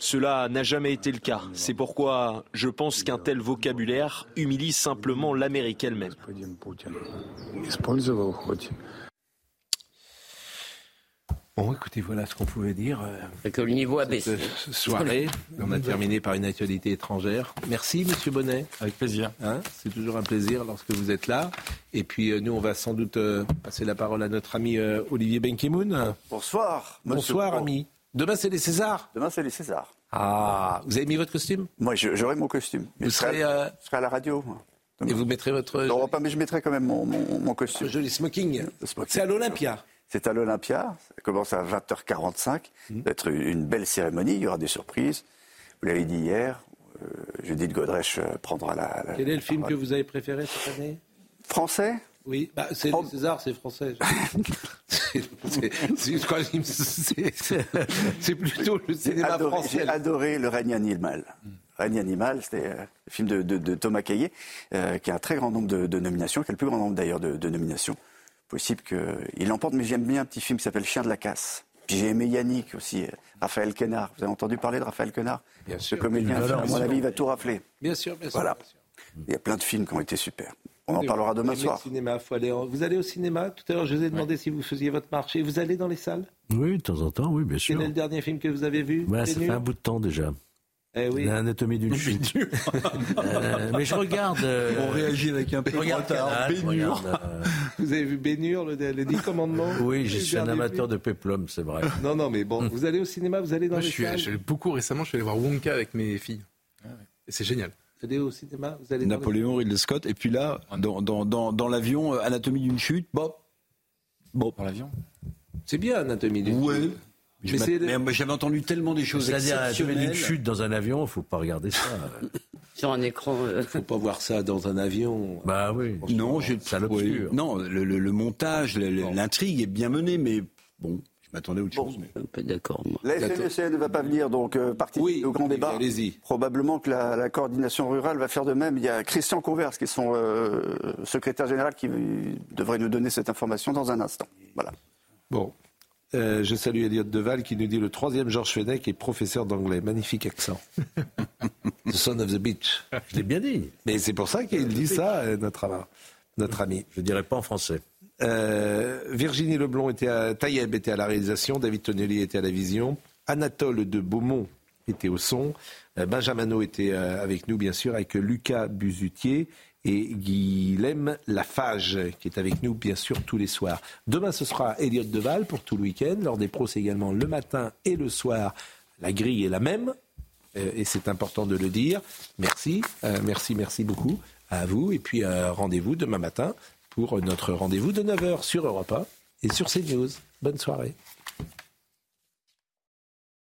Cela n'a jamais été le cas. C'est pourquoi je pense qu'un tel vocabulaire humilie simplement l'Amérique elle-même. Bon, écoutez, voilà ce qu'on pouvait dire. euh, C'est que le niveau a cette, baissé. euh, soirée. On a terminé par une actualité étrangère. Merci, Monsieur Bonnet. Avec plaisir. Hein, c'est toujours un plaisir lorsque vous êtes là. Et puis euh, nous, on va sans doute euh, passer la parole à notre ami euh, Olivier Benkemoun. Bonsoir. monsieur Bonsoir, Pro. ami. Demain, c'est les Césars. Demain, c'est les Césars. Ah, vous avez mis votre costume? Moi, j'aurai mon costume. Mais Vous je serai, serez, euh, je serai à la radio. moi. Et vous mettre votre Non, pas, mais je mettrai quand même mon, mon- mon costume. joli smoking. Le smoking. C'est à l'Olympia. C'est à l'Olympia. Ça commence à 20h45. Mmh. Ça va être une belle cérémonie. Il y aura des surprises. Vous l'avez dit hier. euh, Judith Godrèche euh, prendra la. la- Quel est le film que vous avez préféré cette année? Français? Oui, bah, c'est les Césars, c'est français. C'est- plutôt le cinéma adoré, français. j'ai adoré Le règne animal. Mmh. Règne animal, c'était euh, le film de, de- de Thomas Caillet, euh, qui a un très grand nombre de, de nominations, qui a le plus grand nombre d'ailleurs de nominations. Possible qu'il l'emporte, mais j'aime bien un petit film qui s'appelle Chien de la casse. Puis j'ai aimé Yannick aussi, euh, Raphaël Quenard. Vous avez entendu parler de Raphaël Quenard? Bien Ce sûr. comédien, Bien sûr, à mon avis, il va tout rafler. Bien sûr, bien sûr. Voilà. bien sûr. Il y a plein de films qui ont été super. On en parlera demain soir. le cinéma, faut aller en- Vous allez au cinéma Tout à l'heure, je vous ai demandé si vous faisiez votre marché. Vous allez dans les salles? Oui, de temps en temps, oui, bien sûr. Quel est le dernier film que vous avez vu? Ouais, ça fait un bout de temps déjà. Eh oui. L'anatomie d'une chute. Euh, mais je regarde. euh, On réagit avec un peu de retard. Canal, regarde, euh, Vous avez vu Bénur, le, les Dix Commandements Oui, je suis un amateur de péplum, c'est vrai. Non, non, mais bon, vous allez au cinéma, vous allez dans Moi, les je suis, salles je suis allé beaucoup récemment, je suis allé voir Wonka avec mes filles. Et c'est génial. Vous allez au cinéma, vous allez Napoléon, Ridley Scott. Et puis là, dans, dans, dans, dans l'avion, euh, anatomie d'une chute, bon. Bon. Dans l'avion C'est bien, Anatomie d'une Ouais. chute. Mais J'avais entendu tellement des choses exceptionnelles. une chute dans un avion, il faut pas regarder ça. Sur un écran. euh, faut pas voir ça dans un avion. Bah oui. Non, je, Ça non, le, le- le montage, l'intrigue est bien menée, mais bon, je m'attendais à autre chose. mais- un peu d'accord. La FNSEA ne va pas venir donc euh, participer au grand débat. Allez-y. Probablement que la, la coordination rurale va faire de même. Il y a Christian Converse, qui est son euh, secrétaire général, qui devrait nous donner cette information dans un instant. Voilà. Bon. Euh, je salue Elliot Deval qui nous dit le troisième Georges Fenech est professeur d'anglais. Magnifique accent. the son of the beach. Je l'ai bien dit. Mais c'est pour ça qu'il dit ça, euh, notre, ami- notre ami. Je dirais pas en français. Euh, Virginie Leblond était à Taïeb était à la réalisation, David Tonnelly était à la vision, Anatole de Beaumont était au son, euh, Benjamino était euh, avec nous bien sûr, avec Lucas Buzutier et Guilhem Lafage qui est avec nous bien sûr tous les soirs. Demain ce sera Elliot Deval pour tout le week-end, lors des pros c'est également le matin et le soir. La grille est la même euh, et c'est important de le dire. Merci, euh, merci, merci beaucoup à vous et puis euh, rendez-vous demain matin pour notre rendez-vous de 9h sur Europe 1 et sur CNews. Bonne soirée.